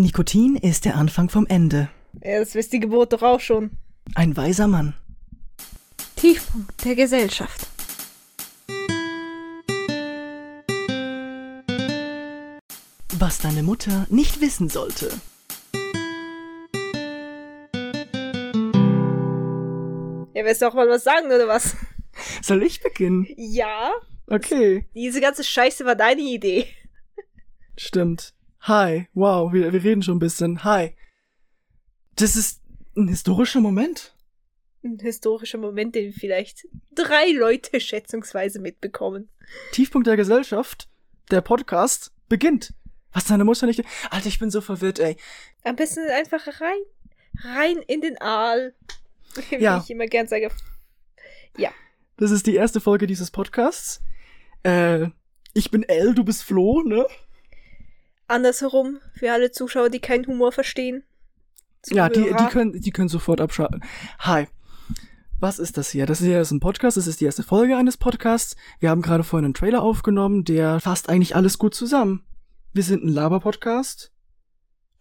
Nikotin ist der Anfang vom Ende. Ja, das wisst die Geburt doch auch schon. Ein weiser Mann. Tiefpunkt der Gesellschaft. Was deine Mutter nicht wissen sollte. Ja, willst du auch mal was sagen, oder was? Soll ich beginnen? Ja, Okay. diese ganze Scheiße war deine Idee. Stimmt. Hi. Wow, wir, wir reden schon ein bisschen. Hi. Das ist ein historischer Moment. Ein historischer Moment, den vielleicht drei Leute schätzungsweise mitbekommen. Tiefpunkt der Gesellschaft. Der Podcast beginnt. Was deine Mutter nicht. Alter, ich bin so verwirrt, ey. Am besten einfach rein, rein in den Aal. Wie Ja. ich immer gern sage. Das ist die erste Folge dieses Podcasts. Äh, ich bin L, du bist Flo, ne? Andersherum, für alle Zuschauer, die keinen Humor verstehen. Ja, die, die, können, die können sofort abschalten. Hi. Was ist das hier? Das ist ein Podcast, das ist die erste Folge eines Podcasts. Wir haben gerade vorhin einen Trailer aufgenommen, der fasst eigentlich alles gut zusammen. Wir sind ein Laber-Podcast.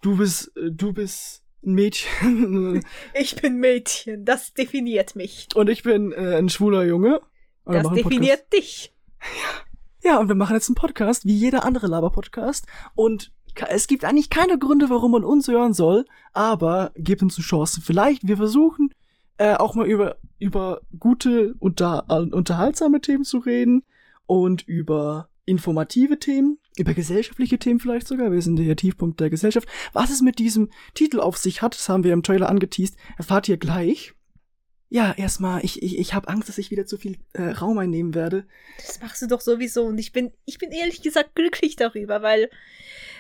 Du bist, äh, du bist ein Mädchen. Ich bin Mädchen, das definiert mich. und ich bin äh, ein schwuler Junge. Das definiert dich. Podcast. Ja, und wir machen jetzt einen Podcast, wie jeder andere Laber-Podcast. Und es gibt eigentlich keine Gründe, warum man uns hören soll, aber gebt uns eine Chance. Vielleicht, wir versuchen äh, auch mal über, über gute, unter, äh, unterhaltsame Themen zu reden und über informative Themen, über gesellschaftliche Themen vielleicht sogar. Wir sind der Tiefpunkt der Gesellschaft. Was es mit diesem Titel auf sich hat, das haben wir im Trailer angeteased, erfahrt ihr gleich. Ja, erstmal, ich, ich, ich habe Angst, dass ich wieder zu viel äh, Raum einnehmen werde. Das machst du doch sowieso und ich bin, ich bin ehrlich gesagt glücklich darüber, weil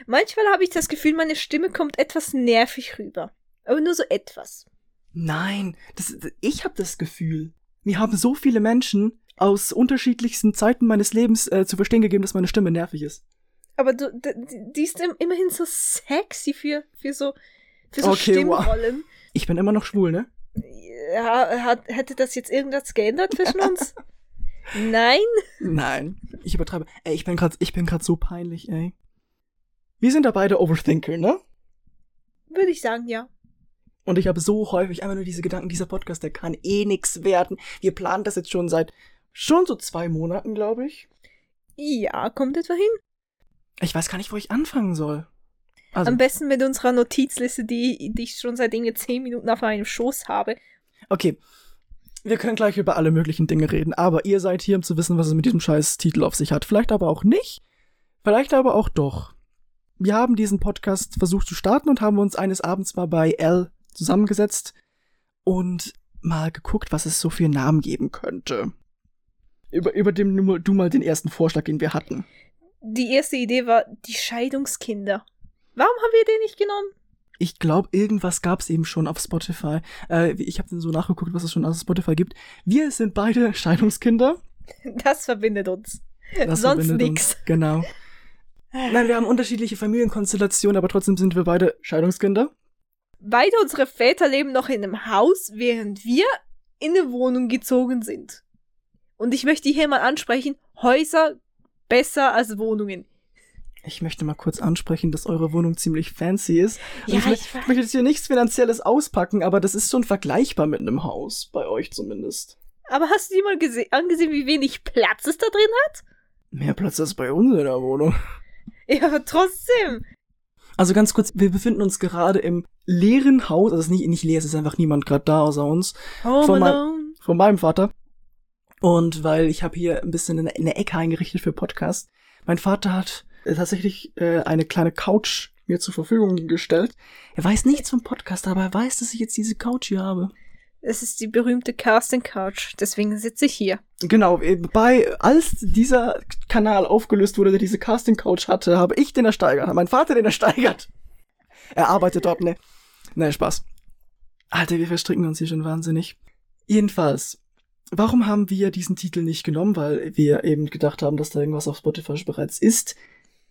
manchmal habe ich das Gefühl, meine Stimme kommt etwas nervig rüber. Aber nur so etwas. Nein, das, ich habe das Gefühl. Mir haben so viele Menschen aus unterschiedlichsten Zeiten meines Lebens äh, zu verstehen gegeben, dass meine Stimme nervig ist. Aber du, die ist im- immerhin so sexy für, für so, für so Okay, wow. Stimmrollen. Ich bin immer noch schwul, ne? Ja, hat, hätte das jetzt irgendwas geändert zwischen uns? Nein? Nein, ich übertreibe. Ey, ich bin grad, ich bin grad so peinlich, ey. Wir sind da beide Overthinker, ne? Würde ich sagen, ja. Und ich habe so häufig einfach nur diese Gedanken, dieser Podcast, der kann eh nix werden. Wir planen das jetzt schon seit schon so zwei Monaten, glaube ich. Ja, kommt etwa hin. Ich weiß gar nicht, wo ich anfangen soll. Also, Am besten mit unserer Notizliste, die, die ich schon seit irgendwie zehn Minuten auf meinem Schoß habe. Okay. Wir können gleich über alle möglichen Dinge reden, aber ihr seid hier, um zu wissen, was es mit diesem scheiß Titel auf sich hat. Vielleicht aber auch nicht. Vielleicht aber auch doch. Wir haben diesen Podcast versucht zu starten und haben uns eines Abends mal bei L zusammengesetzt und mal geguckt, was es so für Namen geben könnte. Über, über dem du mal- du mal den ersten Vorschlag, den wir hatten. Die erste Idee war die Scheidungskinder. Warum haben wir den nicht genommen? Ich glaube, irgendwas gab es eben schon auf Spotify. Äh, ich habe dann so nachgeguckt, was es schon auf Spotify gibt. Wir sind beide Scheidungskinder. Das verbindet uns. Das Sonst verbindet nix. Uns. Genau. Nein, wir haben unterschiedliche Familienkonstellationen, aber trotzdem sind wir beide Scheidungskinder. Beide unsere Väter leben noch in einem Haus, während wir in eine Wohnung gezogen sind. Und ich möchte hier mal ansprechen, Häuser besser als Wohnungen. Ich möchte mal kurz ansprechen, dass eure Wohnung ziemlich fancy ist. Und Ja, ich, ich weiß. möchte jetzt hier nichts Finanzielles auspacken, aber das ist schon vergleichbar mit einem Haus, bei euch zumindest. Aber hast du dir mal gese- angesehen, wie wenig Platz es da drin hat? Mehr Platz als bei uns in der Wohnung. Ja, aber trotzdem. Also ganz kurz, wir befinden uns gerade im leeren Haus, also es ist nicht, nicht leer, es ist einfach niemand gerade da außer uns. Home Von mein- von meinem Vater. Und weil ich habe hier ein bisschen eine, eine Ecke eingerichtet für Podcast. Mein Vater hat tatsächlich äh, eine kleine Couch mir zur Verfügung gestellt. Er weiß nichts vom Podcast, aber er weiß, dass ich jetzt diese Couch hier habe. Es ist die berühmte Casting Couch. Deswegen sitze ich hier. Genau, äh, bei als dieser Kanal aufgelöst wurde, der diese Casting Couch hatte, habe ich den ersteigert, mein Vater den ersteigert. Er arbeitet dort, ne? Ne, Spaß. Alter, wir verstricken uns hier schon wahnsinnig. Jedenfalls, warum haben wir diesen Titel nicht genommen? Weil wir eben gedacht haben, dass da irgendwas auf Spotify bereits ist.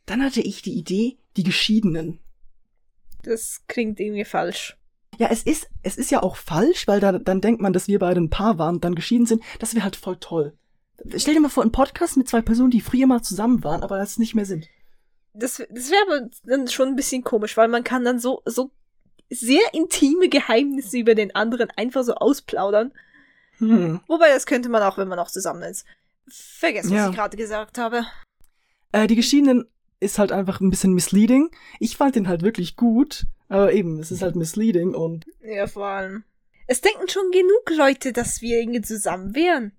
Dann hatte ich die Idee, die Geschiedenen. Das klingt irgendwie falsch. Ja, es ist, es ist ja auch falsch, weil da, dann denkt man, dass wir beide ein Paar waren und dann geschieden sind. Das wäre halt voll toll. Stell dir mal vor, ein Podcast mit zwei Personen, die früher mal zusammen waren, aber jetzt nicht mehr sind. das, das wäre aber dann schon ein bisschen komisch, weil man kann dann so, so sehr intime Geheimnisse über den anderen einfach so ausplaudern. Hm. Wobei, das könnte man auch, wenn man auch zusammen ist. Vergessen, was Ja. ich gerade gesagt habe. Äh, die Geschiedenen ist halt einfach ein bisschen misleading. Ich fand den halt wirklich gut, aber eben, es ist halt misleading und Ja, vor allem. Es denken schon genug Leute, dass wir irgendwie zusammen wären.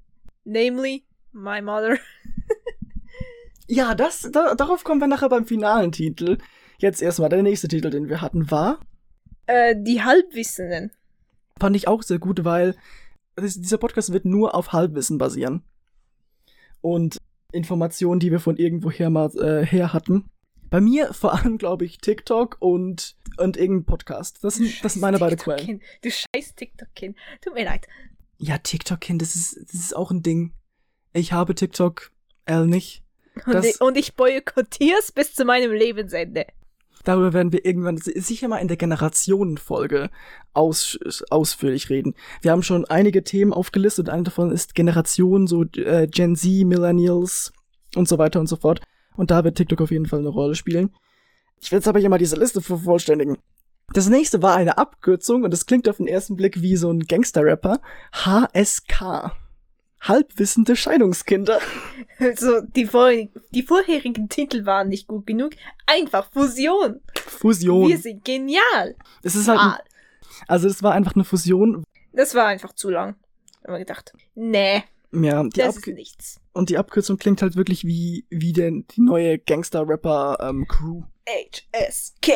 Namely, my mother. ja, das, da, darauf kommen wir nachher beim finalen Titel. Jetzt erstmal der nächste Titel, den wir hatten, war, Äh, die Halbwissenden. fand ich auch sehr gut, weil das, dieser Podcast wird nur auf Halbwissen basieren. Und Informationen, die wir von irgendwoher mal äh, her hatten. Bei mir vor allem, glaube ich, TikTok und, und irgendein Podcast. Das sind, das sind meine beiden Quellen. Du scheiß TikTok-Kind. Tut mir leid. Ja, TikTok-Kind, das ist, das ist auch ein Ding. Ich habe TikTok, L nicht. Und, ich, und ich boykottier's bis zu meinem Lebensende. Darüber werden wir irgendwann si- sicher mal in der Generationenfolge aus, ausführlich reden. Wir haben schon einige Themen aufgelistet. Eine davon ist Generation, so äh, Gen Z, Millennials und so weiter und so fort. Und da wird TikTok auf jeden Fall eine Rolle spielen. Ich will jetzt aber hier mal diese Liste vervollständigen. Das nächste war eine Abkürzung und es klingt auf den ersten Blick wie so ein Gangster-Rapper. HSK. Halbwissende Scheidungskinder. Also, die, vor, die vorherigen Titel waren nicht gut genug. Einfach Fusion. Fusion. Wir sind genial. Es ist halt, ein, also es war einfach eine Fusion. das war einfach zu lang. Hab mir gedacht, nee, Ja, die das Abkü ist nichts. Und die Abkürzung klingt halt wirklich wie, wie denn die neue Gangster-Rapper-Crew. HSK.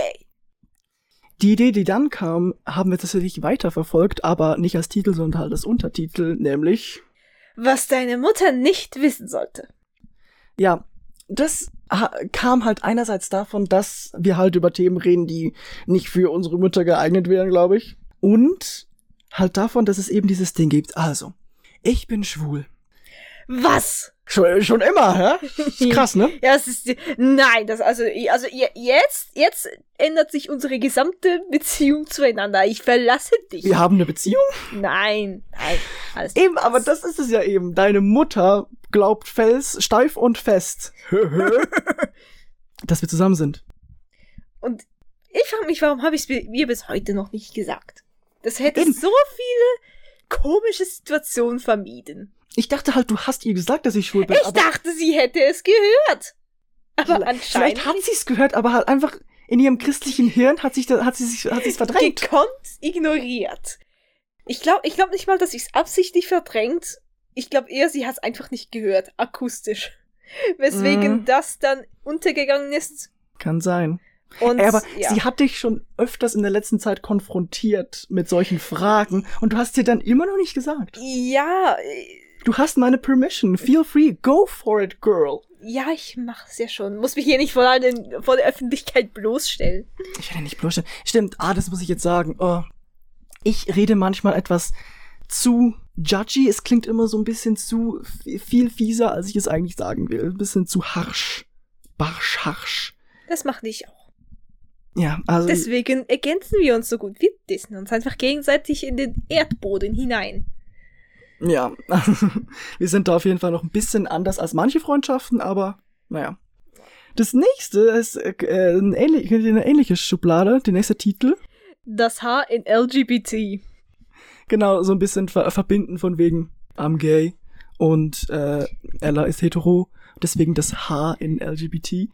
die Idee, die dann kam, haben wir tatsächlich weiterverfolgt, aber nicht als Titel, sondern halt als Untertitel, nämlich, Was deine Mutter nicht wissen sollte. ja, das kam halt einerseits davon, dass wir halt über Themen reden, die nicht für unsere Mütter geeignet wären, glaube ich. Und halt davon, dass es eben dieses Ding gibt. Also, ich bin schwul. Was? Schon, schon immer, hä? Ist krass, ne? Ja, es ist, nein, das, also, also, je- jetzt, jetzt ändert sich unsere gesamte Beziehung zueinander. Ich verlasse dich. Wir haben eine Beziehung. Nein, nein, alles Eben, aber das ist es ja eben. Deine Mutter glaubt fels, steif und fest, dass wir zusammen sind. Und ich frage mich, warum habe ich es mir bis heute noch nicht gesagt? Das hätte Eben. so viele komische Situationen vermieden. Ich dachte halt, du hast ihr gesagt, dass ich schwul bin. Ich dachte, sie hätte es gehört. Aber Vielleicht- anscheinend Vielleicht hat sie es gehört, aber halt einfach in ihrem christlichen Hirn hat sich da, hat sie sich hat sie es verdrängt. gekonnt ignoriert. Ich glaube ich glaub nicht mal, dass sie es absichtlich verdrängt. Ich glaube eher, sie hat es einfach nicht gehört, akustisch. Weswegen Mhm. das dann untergegangen ist. Kann sein. Und Ey, aber ja. sie hat dich schon öfters in der letzten Zeit konfrontiert mit solchen Fragen und du hast dir dann immer noch nicht gesagt. ja, äh, Du hast meine Permission. Feel free. Go for it, girl. ja, ich mach's ja schon. Muss mich hier nicht vor, allen, vor der Öffentlichkeit bloßstellen. Ich ja nicht bloßstellen. Stimmt, ah, das muss ich jetzt sagen. Oh, ich rede manchmal etwas zu judgy. Es klingt immer so ein bisschen zu viel fieser, als ich es eigentlich sagen will. Ein bisschen zu harsch. Barsch, harsch. Das mache ich auch. Ja, also. Deswegen ergänzen wir uns so gut. Wir dissen uns einfach gegenseitig in den Erdboden hinein. Ja, wir sind da auf jeden Fall noch ein bisschen anders als manche Freundschaften, aber naja. Das nächste ist äh, ein ähnlich, eine ähnliche Schublade, der nächste Titel. Das H in LGBT. Genau, so ein bisschen ver verbinden von wegen, I'm gay und äh, Ella ist hetero, deswegen das H in LGBT.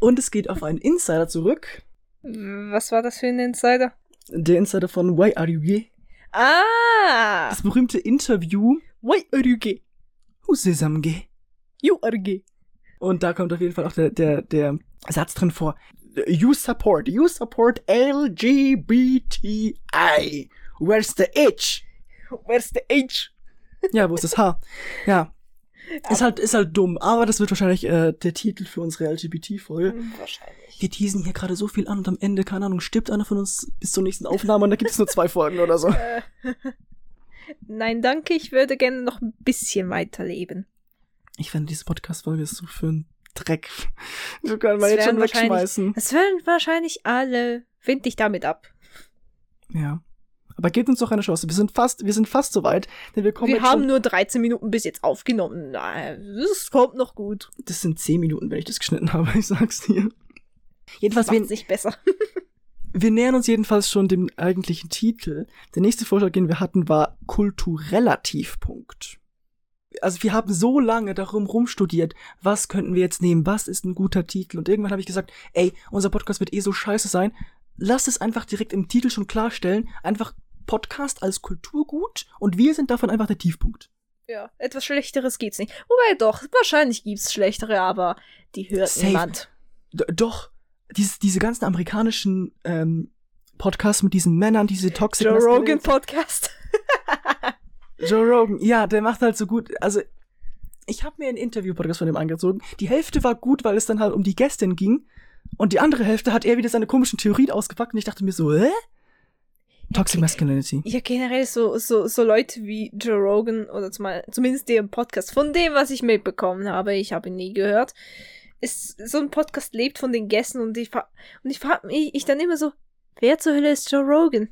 Und es geht auf einen Insider zurück. Was war das für ein Insider? Der Insider von Why Are You Gay? Ah! Das berühmte Interview. Why are you gay? Who says I'm gay? You are gay. Und da kommt auf jeden Fall auch der, der, der Satz drin vor. You support, you support LGBTI. Where's the H? Where's the H? Ja, wo ist das H? Ja. Ist halt, ist halt dumm, aber das wird wahrscheinlich äh, der Titel für unsere LGBT-Folge. Wahrscheinlich. Wir teasen hier gerade so viel an und am Ende, keine Ahnung, stirbt einer von uns bis zur nächsten Aufnahme und da gibt es nur zwei Folgen oder so. Äh, Nein, danke, ich würde gerne noch ein bisschen weiterleben. Ich finde, diese Podcast-Folge ist so für einen Dreck. So kann man Das jetzt schon wegschmeißen. Das werden wahrscheinlich alle. Find dich damit ab. Ja. Aber gebt uns doch eine Chance. Wir sind fast, wir sind fast so weit, denn wir kommen Wir haben nur 13 Minuten bis jetzt aufgenommen. Das kommt noch gut. Das sind zehn Minuten, wenn ich das geschnitten habe, ich sag's dir. Jedenfalls, Macht's wir, nicht besser. wir nähern uns jedenfalls schon dem eigentlichen Titel. Der nächste Vorschlag, den wir hatten, war kultureller Tiefpunkt. Also wir haben so lange darum rumstudiert, was könnten wir jetzt nehmen, was ist ein guter Titel. Und irgendwann habe ich gesagt, ey, unser Podcast wird eh so scheiße sein. Lass es einfach direkt im Titel schon klarstellen. Einfach Podcast als Kulturgut und wir sind davon einfach der Tiefpunkt. Ja, etwas Schlechteres gibt's nicht. Wobei doch, wahrscheinlich gibt's Schlechtere, aber die hört Safe. niemand. D doch, diese, diese ganzen amerikanischen ähm, Podcasts mit diesen Männern, diese Toxic Joe Rogan Podcast. Joe Rogan, ja, der macht halt so gut. Also, ich habe mir ein Interview-Podcast von dem angezogen. Die Hälfte war gut, weil es dann halt um die Gästin ging. Und die andere Hälfte hat er wieder seine komischen Theorien ausgepackt. Und ich dachte mir so, hä? Toxic Masculinity. Ja, generell so, so, so Leute wie Joe Rogan oder zumal, zumindest der Podcast, von dem, was ich mitbekommen habe, ich habe ihn nie gehört, ist so ein Podcast lebt von den Gästen und ich, und ich frage mich ich dann immer so, wer zur Hölle ist Joe Rogan?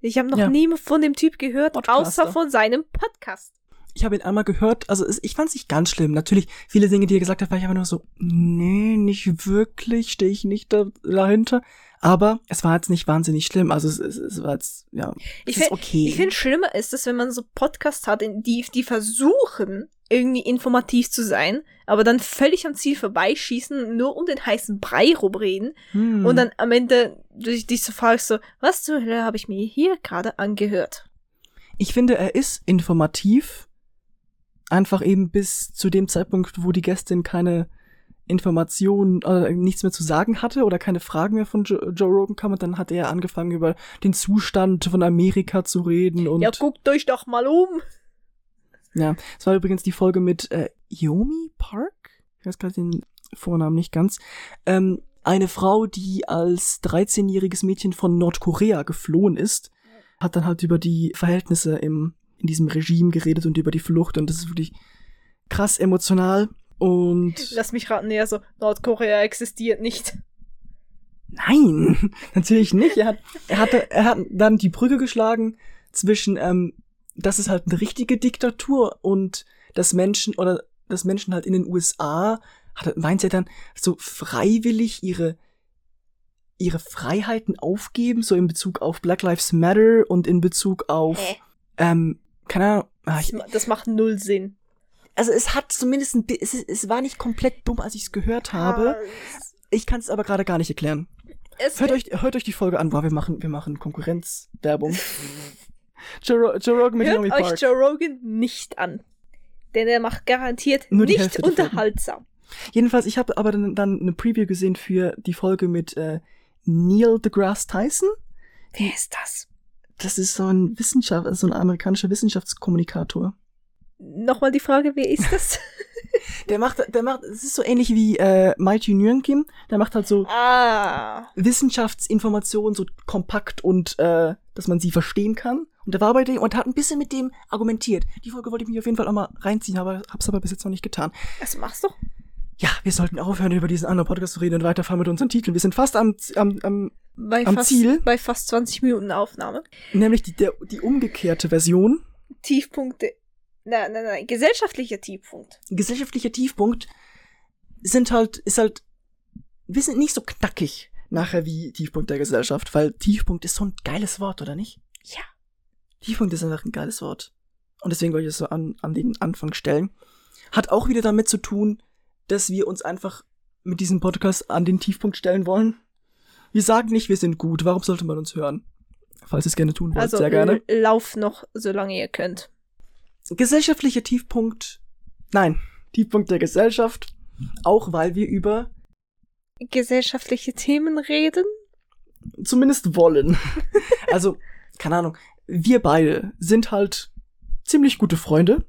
Ich habe noch Ja. nie von dem Typ gehört, Podcaster. außer von seinem Podcast. Ich habe ihn einmal gehört, also ich fand es nicht ganz schlimm. Natürlich, viele Dinge, die er gesagt hat, war ich einfach nur so, nee, nicht wirklich, stehe ich nicht da, dahinter. Aber es war jetzt nicht wahnsinnig schlimm. Also es, es, es war jetzt, ja, Ich es ist find- okay. Ich finde, schlimmer ist es, wenn man so Podcasts hat, die, die versuchen, irgendwie informativ zu sein, aber dann völlig am Ziel vorbeischießen, nur um den heißen Brei rumreden Hm. und dann am Ende dich, dich so fragst, so, was zur Hölle habe ich mir hier gerade angehört? Ich finde, er ist informativ. Einfach eben bis zu dem Zeitpunkt, wo die Gästin keine Informationen, äh, nichts mehr zu sagen hatte oder keine Fragen mehr von jo Joe Rogan kam und dann hat er angefangen über den Zustand von Amerika zu reden und ja, guckt euch doch mal um. ja, es war übrigens die Folge mit äh, Yomi Park, ich weiß gerade den Vornamen nicht ganz, ähm, eine Frau, die als 13-jähriges Mädchen von Nordkorea geflohen ist, hat dann halt über die Verhältnisse im, in diesem Regime geredet und über die Flucht und das ist wirklich krass emotional und Lass mich raten, ja, so, Nordkorea existiert nicht. Nein, natürlich nicht. Er hat, er hatte, er hat dann die Brücke geschlagen zwischen, ähm, das ist halt eine richtige Diktatur und dass Menschen oder dass Menschen halt in den USA, hat, meint er dann, so freiwillig ihre, ihre Freiheiten aufgeben, so in Bezug auf Black Lives Matter und in Bezug auf, Hä? ähm, keine Ahnung, ah, ich, Das, das macht null Sinn. Also es hat zumindest ein, es, es war nicht komplett dumm, als ich es gehört habe. Ich kann es aber gerade gar nicht erklären. Es Hört euch, hört euch die Folge an. Wow, wir machen, wir machen Konkurrenzwerbung. Joe, Joe Rogan mit Hört Naomi euch Park. Joe Rogan nicht an. Denn er macht garantiert Nur nicht unterhaltsam. Jedenfalls, ich habe aber dann, dann eine Preview gesehen für die Folge mit äh, Neil deGrasse Tyson. Wer ist das? Das ist so ein Wissenschaft, so ein amerikanischer Wissenschaftskommunikator. Nochmal die Frage, wer ist das? Der macht, der macht, es ist so ähnlich wie äh, Mighty Nguyen Kim. Der macht halt so ah. Wissenschaftsinformationen so kompakt und äh, dass man sie verstehen kann. Und der war bei dem und hat ein bisschen mit dem argumentiert. Die Folge wollte ich mich auf jeden Fall auch mal reinziehen, aber hab's aber bis jetzt noch nicht getan. Was machst du? Ja, wir sollten aufhören, über diesen anderen Podcast zu reden und weiterfahren mit unseren Titeln. Wir sind fast am, am, am Bei Am fast, Ziel? Bei fast 20 Minuten Aufnahme. nämlich die, der, die umgekehrte Version. Tiefpunkte. Nein, nein, nein. Gesellschaftlicher Tiefpunkt. Gesellschaftlicher Tiefpunkt sind halt, ist halt, wir sind nicht so knackig nachher wie Tiefpunkt der Gesellschaft, weil Tiefpunkt ist so ein geiles Wort, oder nicht? Ja. Tiefpunkt ist einfach ein geiles Wort. Und deswegen wollte ich es so an, an den Anfang stellen. Hat auch wieder damit zu tun, dass wir uns einfach mit diesem Podcast an den Tiefpunkt stellen wollen. Wir sagen nicht, wir sind gut. Warum sollte man uns hören? Falls ihr es gerne tun wollt, Also sehr gerne. lauf noch, solange ihr könnt. Gesellschaftlicher Tiefpunkt. Nein, Tiefpunkt der Gesellschaft. Auch weil wir über Gesellschaftliche Themen reden? zumindest wollen. also, keine Ahnung. Wir beide sind halt ziemlich gute Freunde.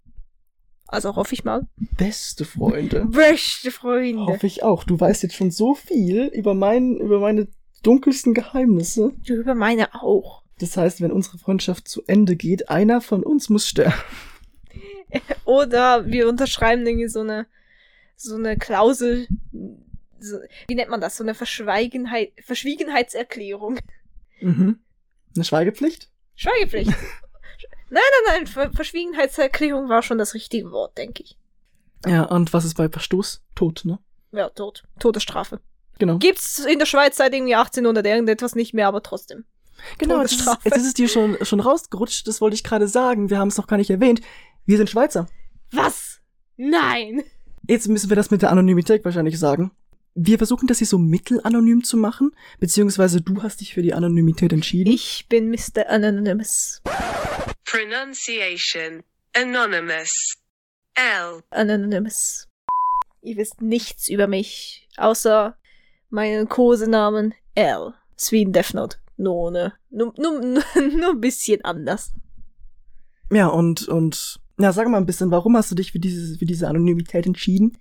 Also hoffe ich mal. Beste Freunde. Beste Freunde. Hoffe ich auch. Du weißt jetzt schon so viel über, mein, über meine dunkelsten Geheimnisse. Du über meine auch. Das heißt, wenn unsere Freundschaft zu Ende geht, einer von uns muss sterben. Oder wir unterschreiben irgendwie so eine, so eine Klausel. So, wie nennt man das? So eine Verschweigenheit, Verschwiegenheitserklärung. Mhm. Eine Schweigepflicht? Schweigepflicht. nein, nein, nein. Ver Verschwiegenheitserklärung war schon das richtige Wort, denke ich. Ja, und was ist bei Verstoß? Tod, ne? Ja, tot. Todesstrafe. Genau. Gibt's in der Schweiz seit irgendwie 1800 irgendetwas nicht mehr, aber trotzdem. Genau, jetzt ist, jetzt ist es dir schon, schon rausgerutscht, das wollte ich gerade sagen. Wir haben es noch gar nicht erwähnt. Wir sind Schweizer. Was? Nein. Jetzt müssen wir das mit der Anonymität wahrscheinlich sagen. Wir versuchen das hier so mittelanonym zu machen, beziehungsweise du hast dich für die Anonymität entschieden. Ich bin Mr. Anonymous. Pronunciation. Anonymous. L. Anonymous. Ihr wisst nichts über mich, außer meinen Kosenamen L. In Death Note. Nur ohne. Nur, nur, nur, nur ein bisschen anders. Ja, und, und, ja, sag mal ein bisschen, warum hast du dich für diese, für diese Anonymität entschieden?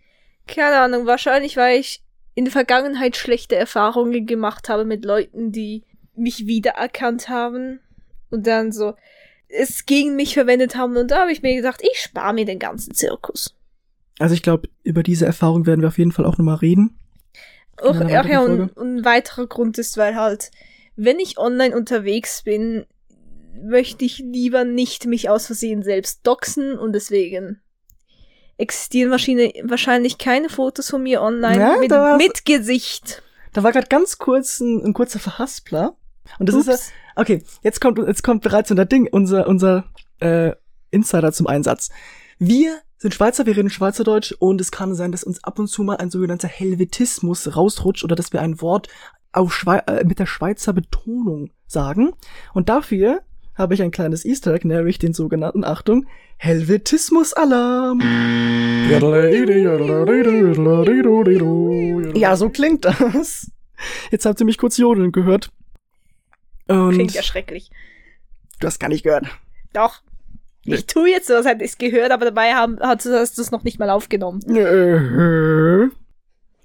Keine Ahnung, wahrscheinlich, weil ich in der Vergangenheit schlechte Erfahrungen gemacht habe mit Leuten, die mich wiedererkannt haben und dann so es gegen mich verwendet haben. Und da habe ich mir gedacht, ich spare mir den ganzen Zirkus. Also ich glaube, über diese Erfahrung werden wir auf jeden Fall auch nochmal reden. Auch, ja, und, und ein weiterer Grund ist, weil halt, wenn ich online unterwegs bin, möchte ich lieber nicht mich aus Versehen selbst doxen und deswegen existieren wahrscheinlich keine Fotos von mir online Ja, mit, mit Gesicht. Da war gerade ganz kurz ein, ein kurzer Verhaspler. Und das ist ja, Ups. okay, jetzt kommt, jetzt kommt bereits unser Ding, unser, unser äh, Insider zum Einsatz. Wir sind Schweizer, wir reden Schweizerdeutsch und es kann sein, dass uns ab und zu mal ein sogenannter Helvetismus rausrutscht oder dass wir ein Wort auf äh, mit der Schweizer Betonung sagen. Und dafür habe ich ein kleines Easter Egg, nämlich den sogenannten, Achtung, Helvetismus-Alarm. Ja, so klingt das. Jetzt habt ihr mich kurz jodeln gehört. Und Klingt ja schrecklich. du hast gar nicht gehört. Doch. Ich tue jetzt so, als hätte ich es gehört, aber dabei haben, hast du das noch nicht mal aufgenommen.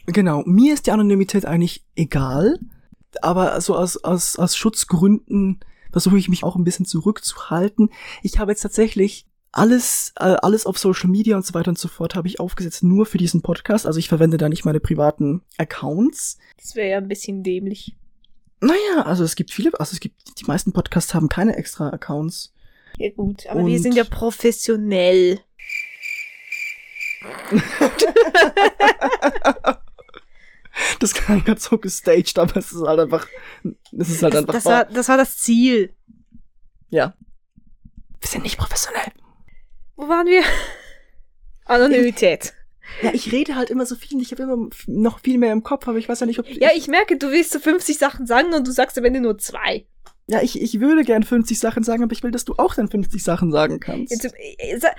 Genau, mir ist die Anonymität eigentlich egal, aber so aus, aus, aus Schutzgründen versuche ich mich auch ein bisschen zurückzuhalten. Ich habe jetzt tatsächlich alles, äh, alles auf Social Media und so weiter und so fort habe ich aufgesetzt nur für diesen Podcast. Also ich verwende da nicht meine privaten Accounts. Das wäre ja ein bisschen dämlich. Naja, also es gibt viele, also es gibt, die meisten Podcasts haben keine extra Accounts. Ja gut, aber wir Und- sind ja professionell. Das klang gerade so gestaged, aber es ist halt einfach, es ist halt Das, einfach das, war, das war das Ziel. Ja. Wir sind nicht professionell. Wo waren wir? Anonymität. Ja, ich rede halt immer so viel und ich habe immer noch viel mehr im Kopf, aber ich weiß ja nicht, ob Ja, ich merke, du willst so 50 Sachen sagen und du sagst am Ende nur zwei. ja, ich, ich würde gern 50 Sachen sagen, aber ich will, dass du auch dann 50 Sachen sagen kannst. Jetzt, äh, sa-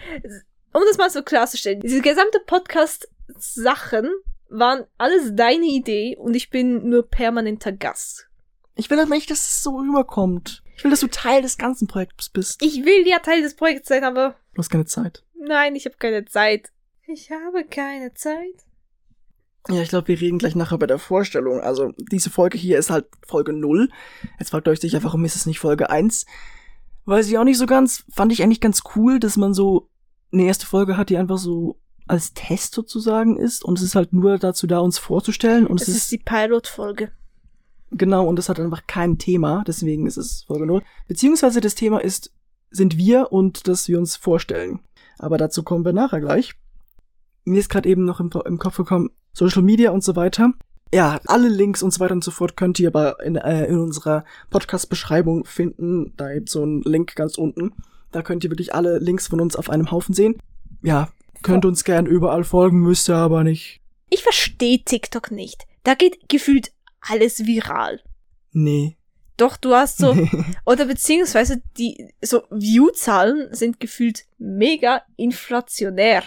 um das mal so klarzustellen, diese gesamte Podcast-Sachen waren alles deine Idee und ich bin nur permanenter Gast. Ich will aber nicht, dass es so rüberkommt. Ich will, dass du Teil des ganzen Projekts bist. Ich will ja Teil des Projekts sein, aber Du hast keine Zeit. nein, ich habe keine Zeit. Ich habe keine Zeit. Ja, ich glaube, wir reden gleich nachher bei der Vorstellung. Also, diese Folge hier ist halt Folge 0. Jetzt fragt euch sicher, warum ist es nicht Folge 1? Weiß ich auch nicht so ganz. Fand ich eigentlich ganz cool, dass man so eine erste Folge hat, die einfach so als Test sozusagen ist. Und es ist halt nur dazu da, uns vorzustellen. Und Es es ist die Pilot-Folge. Genau, und das hat einfach kein Thema, deswegen ist es Folge 0. Beziehungsweise das Thema ist, sind wir und dass wir uns vorstellen. Aber dazu kommen wir nachher gleich. Mir ist gerade eben noch im, im Kopf gekommen, Social Media und so weiter. Ja, alle Links und so weiter und so fort könnt ihr aber in, äh, in unserer Podcast-Beschreibung finden. Da gibt's so einen Link ganz unten. Da könnt ihr wirklich alle Links von uns auf einem Haufen sehen. Ja, könnt uns gern überall folgen, müsst ihr aber nicht. Ich verstehe TikTok nicht. Da geht gefühlt alles viral. Nee. Doch, du hast so, oder beziehungsweise die, so View-Zahlen sind gefühlt mega inflationär.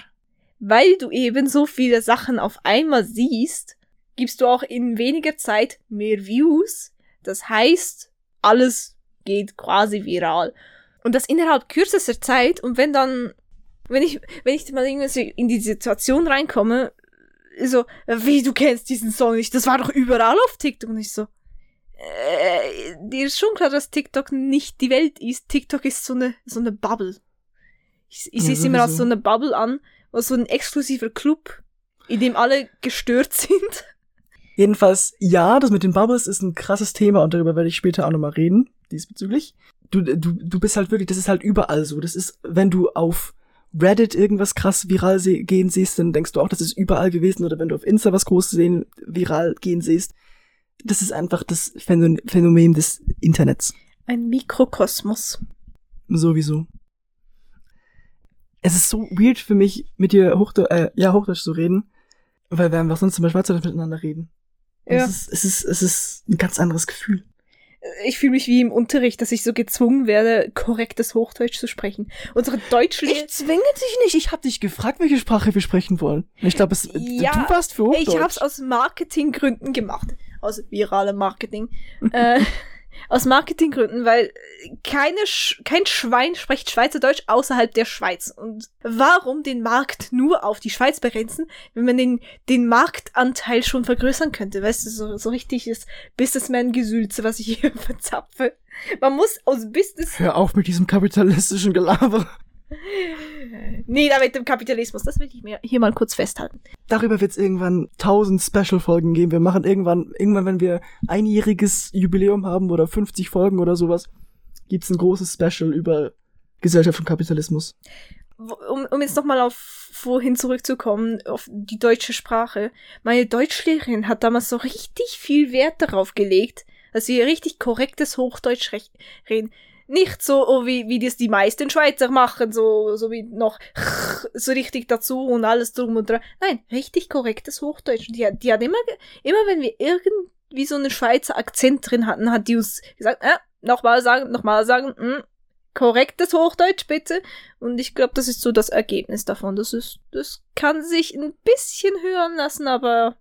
Weil du eben so viele Sachen auf einmal siehst, gibst du auch in weniger Zeit mehr Views. Das heißt, alles geht quasi viral. Und das innerhalb kürzester Zeit. Und wenn dann, wenn ich, wenn ich mal irgendwie so in die Situation reinkomme, so, wie, du kennst diesen Song nicht, das war doch überall auf TikTok. Und ich so, äh, dir ist schon klar, dass TikTok nicht die Welt ist. TikTok ist so eine, so eine Bubble. Ich, ich Ja, sehe es immer als so eine Bubble an, was so ein exklusiver Club, in dem alle gestört sind. Jedenfalls, ja, das mit den Bubbles ist ein krasses Thema und darüber werde ich später auch nochmal reden, diesbezüglich. Du, du, du bist halt wirklich, das ist halt überall so. Das ist, wenn du auf Reddit irgendwas krass viral gehen siehst, dann denkst du auch, das ist überall gewesen. Oder wenn du auf Insta was groß sehen, viral gehen siehst. Das ist einfach das Phänomen Phänomen des Internets. Ein Mikrokosmos. Sowieso. Es ist so weird für mich, mit dir Hochdeutsch, äh, ja, Hochdeutsch zu reden, weil wir einfach sonst immer Schweizerdeutsch miteinander reden. Ja. Es, ist, es, ist, es ist ein ganz anderes Gefühl. Ich fühle mich wie im Unterricht, dass ich so gezwungen werde, korrektes Hochdeutsch zu sprechen. Unsere Deutschlehrer. Ich zwinge dich nicht. Ich habe dich gefragt, welche Sprache wir sprechen wollen. Ich glaube, es Ja, du warst für Hochdeutsch. Ich hab's aus Marketinggründen gemacht. Aus viralem Marketing. äh, aus Marketinggründen, weil keine Sch kein Schwein spricht Schweizerdeutsch außerhalb der Schweiz. Und warum den Markt nur auf die Schweiz begrenzen, wenn man den, den Marktanteil schon vergrößern könnte? Weißt du, so, so richtiges Businessman-Gesülze, was ich hier verzapfe. Man muss aus Business Hör auf mit diesem kapitalistischen Gelaber. Nee, da mit dem Kapitalismus, das will ich mir hier mal kurz festhalten. Darüber wird es irgendwann tausend Special-Folgen geben. Wir machen irgendwann, irgendwann, wenn wir einjähriges Jubiläum haben oder 50 Folgen oder sowas, gibt's ein großes Special über Gesellschaft und Kapitalismus. Um, um jetzt nochmal auf vorhin zurückzukommen, auf die deutsche Sprache. Meine Deutschlehrerin hat damals so richtig viel Wert darauf gelegt, dass wir richtig korrektes Hochdeutsch reden. Nicht so, oh, wie, wie das die meisten Schweizer machen, so, so wie noch so richtig dazu und alles drum und dran. Nein, richtig korrektes Hochdeutsch. Die, hat- die hat immer, immer wenn wir irgendwie so einen Schweizer Akzent drin hatten, hat die uns gesagt, äh, nochmal sagen, nochmal sagen, mm, korrektes Hochdeutsch bitte. Und ich glaube, das ist so das Ergebnis davon. Das ist, das kann sich ein bisschen hören lassen, aber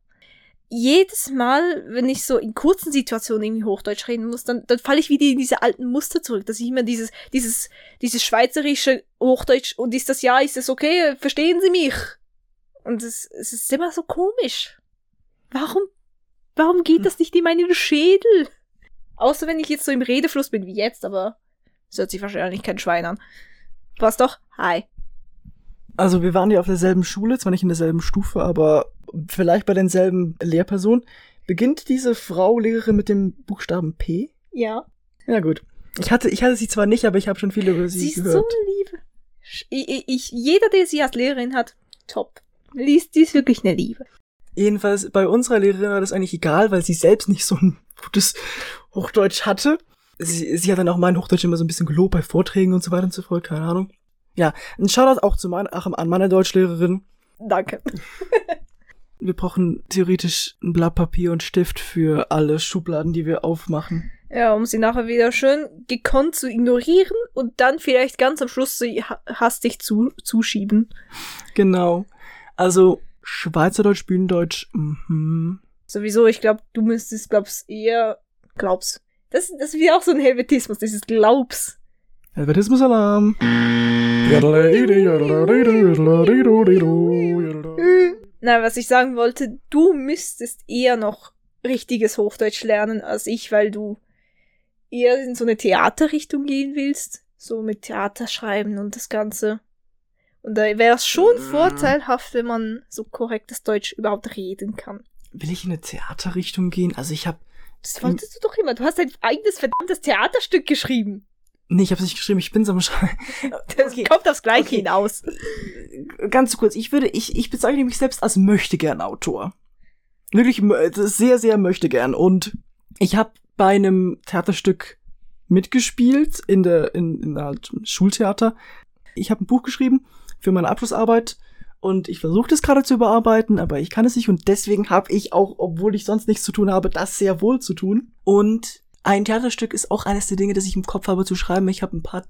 jedes Mal, wenn ich so in kurzen Situationen irgendwie Hochdeutsch reden muss, dann, dann falle ich wieder in diese alten Muster zurück, dass ich immer dieses, dieses, dieses schweizerische Hochdeutsch und ist das ja, ist das okay, verstehen Sie mich? Und es, es ist immer so komisch. Warum, warum geht das nicht in meinen Schädel? Außer wenn ich jetzt so im Redefluss bin wie jetzt, aber das hört sich wahrscheinlich kein Schwein an. Was doch? Hi. Also wir waren ja auf derselben Schule, zwar nicht in derselben Stufe, aber vielleicht bei denselben Lehrpersonen. Beginnt diese Frau Lehrerin mit dem Buchstaben P? Ja. Ja gut. Ich hatte, ich hatte sie zwar nicht, aber ich habe schon viel über sie, Sie ist so gehört. eine Liebe. Ich, ich, ich, jeder, der sie als Lehrerin hat, top. Liest, die ist wirklich eine Liebe. Jedenfalls bei unserer Lehrerin war das eigentlich egal, weil sie selbst nicht so ein gutes Hochdeutsch hatte. Sie, sie hat dann auch mein Hochdeutsch immer so ein bisschen gelobt bei Vorträgen und so weiter und so fort, keine Ahnung. Ja, ein Shoutout auch zu meiner, ach, an meiner Deutschlehrerin. Danke. Wir brauchen theoretisch ein Blatt Papier und Stift für alle Schubladen, die wir aufmachen. Ja, um sie nachher wieder schön gekonnt zu ignorieren und dann vielleicht ganz am Schluss sie ha- hastig zu, zuschieben. Genau. Also Schweizerdeutsch, Bühnendeutsch, mhm. Sowieso, ich glaube, du müsstest, glaub's, eher, glaub's. Das, das ist wieder auch so ein Helvetismus, dieses Glaubs. Helvetismus-Alarm. Na, was ich sagen wollte, du müsstest eher noch richtiges Hochdeutsch lernen als ich, weil du eher in so eine Theaterrichtung gehen willst. So mit Theater schreiben und das Ganze. Und da wäre es schon Mhm. vorteilhaft, wenn man so korrektes Deutsch überhaupt reden kann. Will ich in eine Theaterrichtung gehen? Also ich habe Das wolltest du doch immer. Du hast dein eigenes verdammtes Theaterstück geschrieben. Nee, ich habe nicht geschrieben, ich bin's am Schreiben. Das Okay. kommt aufs Gleiche Okay. hinaus. Ganz kurz, ich würde, ich, ich bezeichne mich selbst als möchtegern Autor. Wirklich das ist sehr, sehr möchtegern. Und ich habe bei einem Theaterstück mitgespielt in der, in, in der halt Schultheater. Ich habe ein Buch geschrieben für meine Abschlussarbeit und ich versuche das gerade zu überarbeiten, aber ich kann es nicht und deswegen habe ich auch, obwohl ich sonst nichts zu tun habe, das sehr wohl zu tun. Und ein Theaterstück ist auch eines der Dinge, das ich im Kopf habe zu schreiben. Ich habe ein paar,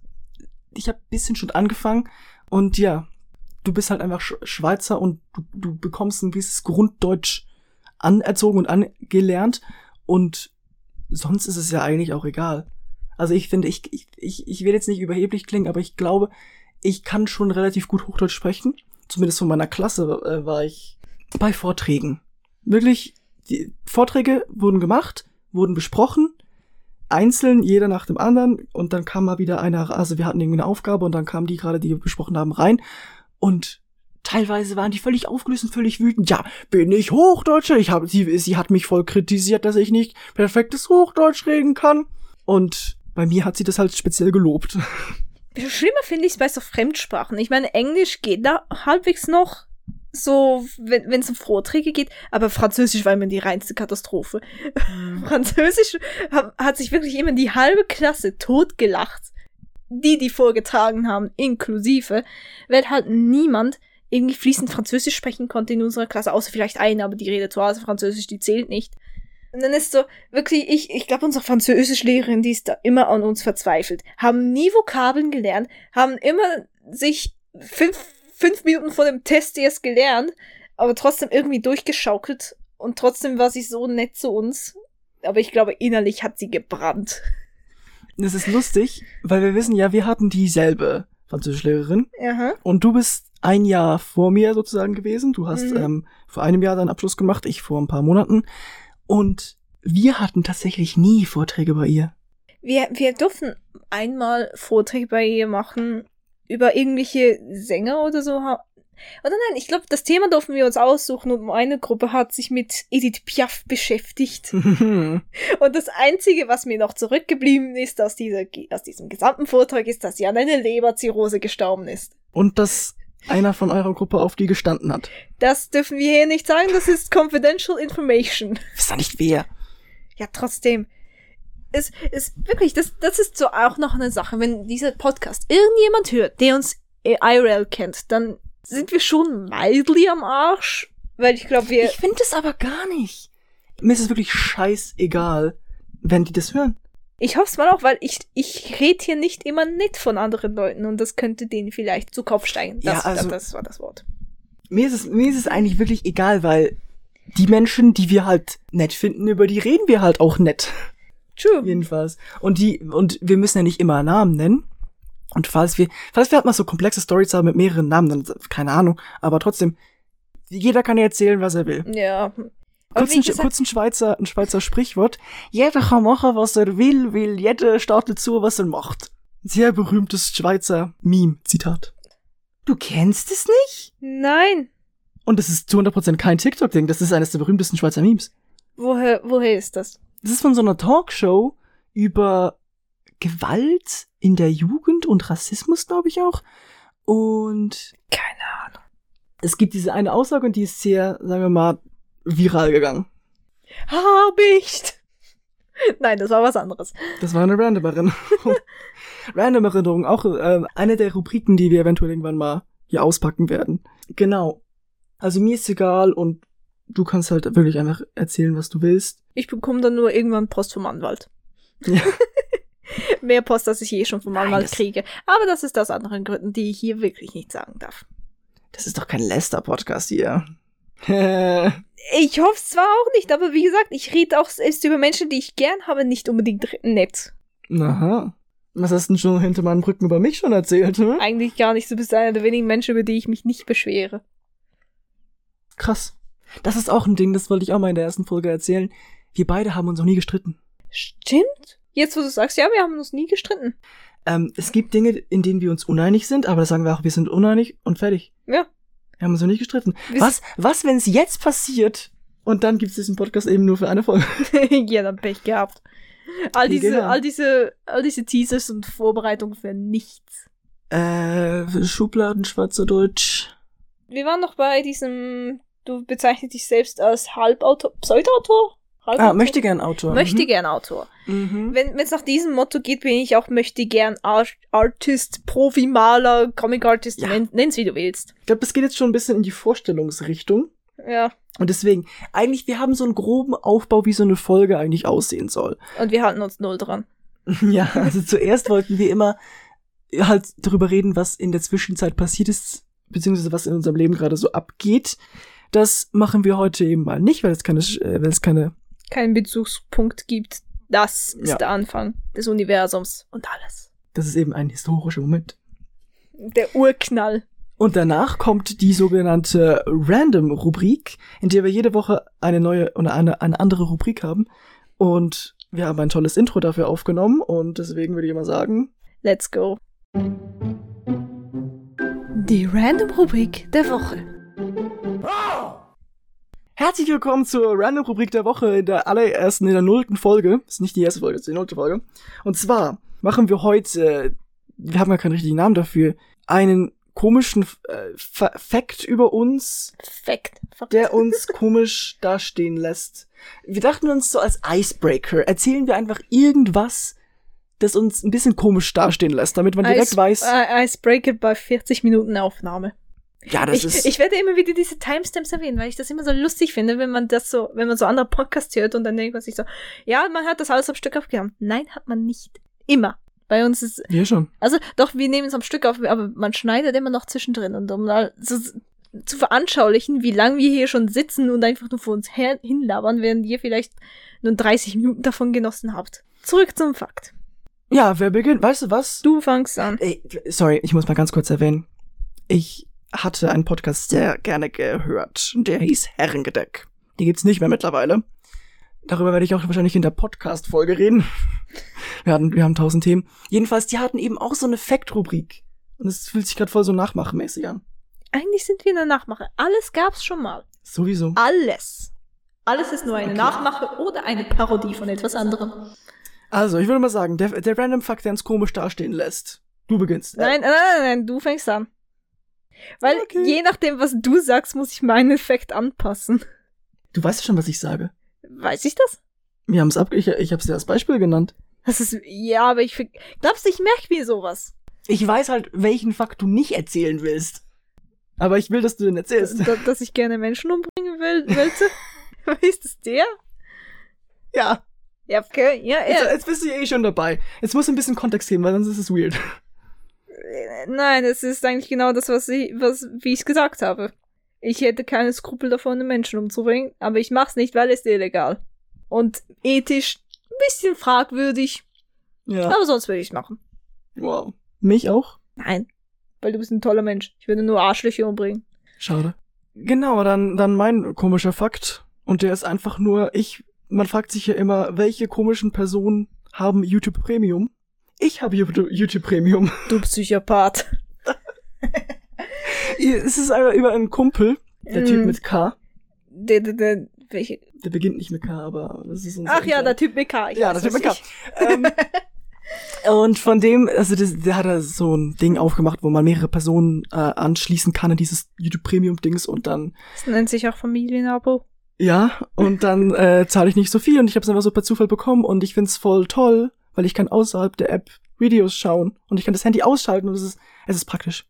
ich habe bisschen schon angefangen und ja, du bist halt einfach Sch Schweizer und du, du bekommst ein gewisses Grunddeutsch anerzogen und angelernt und sonst ist es ja eigentlich auch egal. Also ich finde, ich, ich, ich, ich will jetzt nicht überheblich klingen, aber ich glaube, ich kann schon relativ gut Hochdeutsch sprechen. Zumindest von meiner Klasse äh, war ich bei Vorträgen. Wirklich, die Vorträge wurden gemacht, wurden besprochen, einzeln, jeder nach dem anderen, und dann kam mal wieder einer, also wir hatten irgendwie eine Aufgabe und dann kamen die gerade, die wir besprochen haben, rein und teilweise waren die völlig aufgelöst und völlig wütend. Ja, bin ich Hochdeutscher? Ich habe sie, sie hat mich voll kritisiert, dass ich nicht perfektes Hochdeutsch reden kann. Und bei mir hat sie das halt speziell gelobt. Schlimmer finde ich es bei so Fremdsprachen. Ich meine, Englisch geht da halbwegs noch so, wenn es um Vorträge geht, aber Französisch war immer die reinste Katastrophe. Französisch hat, hat sich wirklich immer die halbe Klasse totgelacht. Die, die vorgetragen haben, inklusive, weil halt niemand irgendwie fließend Französisch sprechen konnte in unserer Klasse, außer vielleicht eine, aber die redet zu Hause Französisch, die zählt nicht. Und dann ist so, wirklich, ich, ich glaube, unsere Französischlehrerin, die ist da immer an uns verzweifelt, haben nie Vokabeln gelernt, haben immer sich fünf, fünf Minuten vor dem Test erst gelernt, aber trotzdem irgendwie durchgeschaukelt und trotzdem war sie so nett zu uns. Aber ich glaube, innerlich hat sie gebrannt. Das ist lustig, weil wir wissen ja, wir hatten dieselbe Französischlehrerin Aha. und du bist ein Jahr vor mir sozusagen gewesen. Du hast Mhm. ähm, vor einem Jahr deinen Abschluss gemacht, ich vor ein paar Monaten. Und wir hatten tatsächlich nie Vorträge bei ihr. Wir, wir durften einmal Vorträge bei ihr machen über irgendwelche Sänger oder so. ha- Oder nein, ich glaube, das Thema durften wir uns aussuchen und eine Gruppe hat sich mit Edith Piaf beschäftigt. Und das Einzige, was mir noch zurückgeblieben ist aus, dieser, aus diesem gesamten Vortrag, ist, dass sie an einer Leberzirrhose gestorben ist. Und dass einer von eurer Gruppe auf die gestanden hat. Das dürfen wir hier nicht sagen, das ist confidential information. Wisst ihr nicht wer? Ja, trotzdem. Es ist wirklich, das, das ist so auch noch eine Sache. Wenn dieser Podcast irgendjemand hört, der uns äh, IRL kennt, dann sind wir schon mildly am Arsch. Weil ich glaube, wir. Ich finde es aber gar nicht. Mir ist es wirklich scheißegal, wenn die das hören. Ich hoffe es mal auch, weil ich, ich rede hier nicht immer nett von anderen Leuten und das könnte denen vielleicht zu Kopf steigen. Das, Ja, also- das, das war das Wort. Mir ist es, mir ist es eigentlich wirklich egal, weil die Menschen, die wir halt nett finden, über die reden wir halt auch nett. True. Jedenfalls. Und die, und wir müssen ja nicht immer Namen nennen. Und falls wir, falls wir halt mal so komplexe Stories haben mit mehreren Namen, dann, keine Ahnung. Aber trotzdem, jeder kann ja erzählen, was er will. Ja. Kurz ein, kurz ein Schweizer, ein Schweizer Sprichwort. Jeder kann machen, was er will, will jeder startet zu, was er macht. Sehr berühmtes Schweizer Meme-Zitat. Du kennst es nicht? nein. Und das ist zu 100% kein TikTok-Ding, das ist eines der berühmtesten Schweizer Memes. Woher, woher ist das? Das ist von so einer Talkshow über Gewalt in der Jugend und Rassismus, glaube ich auch. Und Keine Ahnung. es gibt diese eine Aussage und die ist sehr, sagen wir mal, viral gegangen. Hab ich. Nein, das war was anderes. Das war eine random Erinnerung. random Erinnerung, auch äh, eine der Rubriken, die wir eventuell irgendwann mal hier auspacken werden. Genau. Also mir ist egal und du kannst halt wirklich einfach erzählen, was du willst. Ich bekomme dann nur irgendwann Post vom Anwalt. Ja. Mehr Post, als ich je schon vom Anwalt kriege. Aber das ist aus anderen Gründen, die ich hier wirklich nicht sagen darf. Das ist doch kein Lester-Podcast hier. Ich hoffe es zwar auch nicht, aber wie gesagt, ich rede auch selbst über Menschen, die ich gern habe, nicht unbedingt nett. Aha. Was hast du denn schon hinter meinen Brücken über mich schon erzählt, hm? Eigentlich gar nicht. Du bist einer der wenigen Menschen, über die ich mich nicht beschwere. Krass. Das ist auch ein Ding, das wollte ich auch mal in der ersten Folge erzählen. Wir beide haben uns noch nie gestritten. Stimmt? Jetzt, wo du sagst, ja, wir haben uns nie gestritten. Ähm, es gibt Dinge, in denen wir uns uneinig sind, aber da sagen wir auch, wir sind uneinig und fertig. Ja. Wir haben uns noch nicht gestritten. Wir Was, was, wenn es jetzt passiert und dann gibt es diesen Podcast eben nur für eine Folge? ja, dann Pech gehabt. All diese, gehabt. all diese, all diese Teasers und Vorbereitungen für nichts. Äh, Schubladen, Schweizerdeutsch. Wir waren noch bei diesem, du bezeichnest dich selbst als Halbautor, Pseudoautor? Ah, Halbautor? möchte gern Autor. Möchte gern Autor. Mhm. Wenn es nach diesem Motto geht, bin ich auch möchte gern Art Artist, Profi-Maler, Comic-Artist, Ja. nenn, nenn's wie du willst. Ich glaube, es geht jetzt schon ein bisschen in die Vorstellungsrichtung. Ja. Und deswegen, eigentlich, wir haben so einen groben Aufbau, wie so eine Folge eigentlich aussehen soll. Und wir halten uns null dran. Ja, also zuerst wollten wir immer halt darüber reden, was in der Zwischenzeit passiert ist, beziehungsweise was in unserem Leben gerade so abgeht. Das machen wir heute eben mal nicht, weil es keine, äh, weil es keine, Keinen Bezugspunkt gibt. Das ist Ja. der Anfang des Universums und alles. das ist eben ein historischer Moment. Der Urknall. Und danach kommt die sogenannte Random-Rubrik, in der wir jede Woche eine neue oder eine, eine andere Rubrik haben. Und wir haben ein tolles Intro dafür aufgenommen und deswegen würde ich mal sagen, Let's go. Die Random-Rubrik der Woche. Herzlich willkommen zur Random-Rubrik der Woche in der allerersten, in der nullten Folge. Ist nicht die erste Folge, ist die nullte Folge. Und zwar machen wir heute wir haben ja keinen richtigen Namen dafür, einen komischen äh, Fa- Fact über uns, Fact. Fakt. der uns komisch dastehen lässt. Wir dachten uns so als Icebreaker, erzählen wir einfach irgendwas, das uns ein bisschen komisch dastehen lässt, damit man direkt Ice, weiß, äh, Icebreaker bei 40 Minuten Aufnahme. Ja, das Ich, ist, ich werde immer wieder diese Timestamps erwähnen, weil ich das immer so lustig finde, wenn man das so, wenn man so andere Podcasts hört und dann denkt man sich so, ja, man hat das alles am Stück aufgenommen. Nein, hat man nicht. Immer. Bei uns ist, ja schon. also doch, wir nehmen es am Stück auf, aber man schneidet immer noch zwischendrin und um mal so zu veranschaulichen, wie lange wir hier schon sitzen und einfach nur vor uns her hinlabern, während ihr vielleicht nur 30 Minuten davon genossen habt. Zurück zum Fakt. Ja, wer beginnt? Weißt du was? Du fangst an. Ey, sorry, ich muss mal ganz kurz erwähnen. Ich hatte einen Podcast sehr gerne gehört. Der hieß Herrengedeck. Die gibt's nicht mehr mittlerweile. Darüber werde ich auch wahrscheinlich in der Podcast-Folge reden. Wir hatten, wir haben tausend Themen. Jedenfalls, die hatten eben auch so eine Fact-Rubrik. Und es fühlt sich gerade voll so nachmachmäßig an. Eigentlich sind wir eine Nachmache. Alles gab's schon mal. Sowieso. Alles. Alles ist nur eine Okay. Nachmache oder eine Parodie von etwas anderem. Also, ich würde mal sagen, der, der Random Fact, der uns komisch dastehen lässt. Du beginnst. Nein, nein, nein, nein, du fängst an. Weil Okay. je nachdem, was du sagst, muss ich meinen Effekt anpassen. Du weißt schon, was ich sage. Weiß ich das? Wir haben's ab, ich, ich hab's dir als Beispiel genannt. Das ist, ja, aber ich, glaubst du, ich merke mir sowas? Ich weiß halt, welchen Fakt du nicht erzählen willst. Aber ich will, dass du den erzählst. Da, dass ich gerne Menschen umbringen will, wollte? ist das der? Ja. Ja, okay, ja, Jetzt, ja. jetzt bist du eh schon dabei. Jetzt musst du ein bisschen Kontext geben, weil sonst ist es weird. Nein, es ist eigentlich genau das, was ich, was, wie ich es gesagt habe. Ich hätte keine Skrupel davon, einen Menschen umzubringen, aber ich mach's nicht, weil es illegal. Und ethisch ein bisschen fragwürdig, Ja. aber sonst würde ich machen. Wow. Mich auch? Nein, weil du bist ein toller Mensch. Ich würde nur Arschlöcher umbringen. Schade. Genau, dann, dann mein komischer Fakt. Und der ist einfach nur, ich, man fragt sich ja immer, welche komischen Personen haben YouTube Premium? Ich habe YouTube Premium. Du Psychopath. es ist einfach über einen Kumpel, der Typ Mm. mit K. Der, der, der, welche? Der beginnt nicht mit K, aber das ist unser Ach ja, der Typ mit K. Ich Ja, weiß, der Typ mit K. ähm, und von dem, also das, der hat da so ein Ding aufgemacht, wo man mehrere Personen äh, anschließen kann in dieses YouTube Premium Dings und dann Das nennt sich auch Familienabo. ja und dann äh, zahle ich nicht so viel und ich habe es einfach so per Zufall bekommen und ich find's voll toll, weil ich kann außerhalb der App Videos schauen und ich kann das Handy ausschalten und es ist es ist praktisch.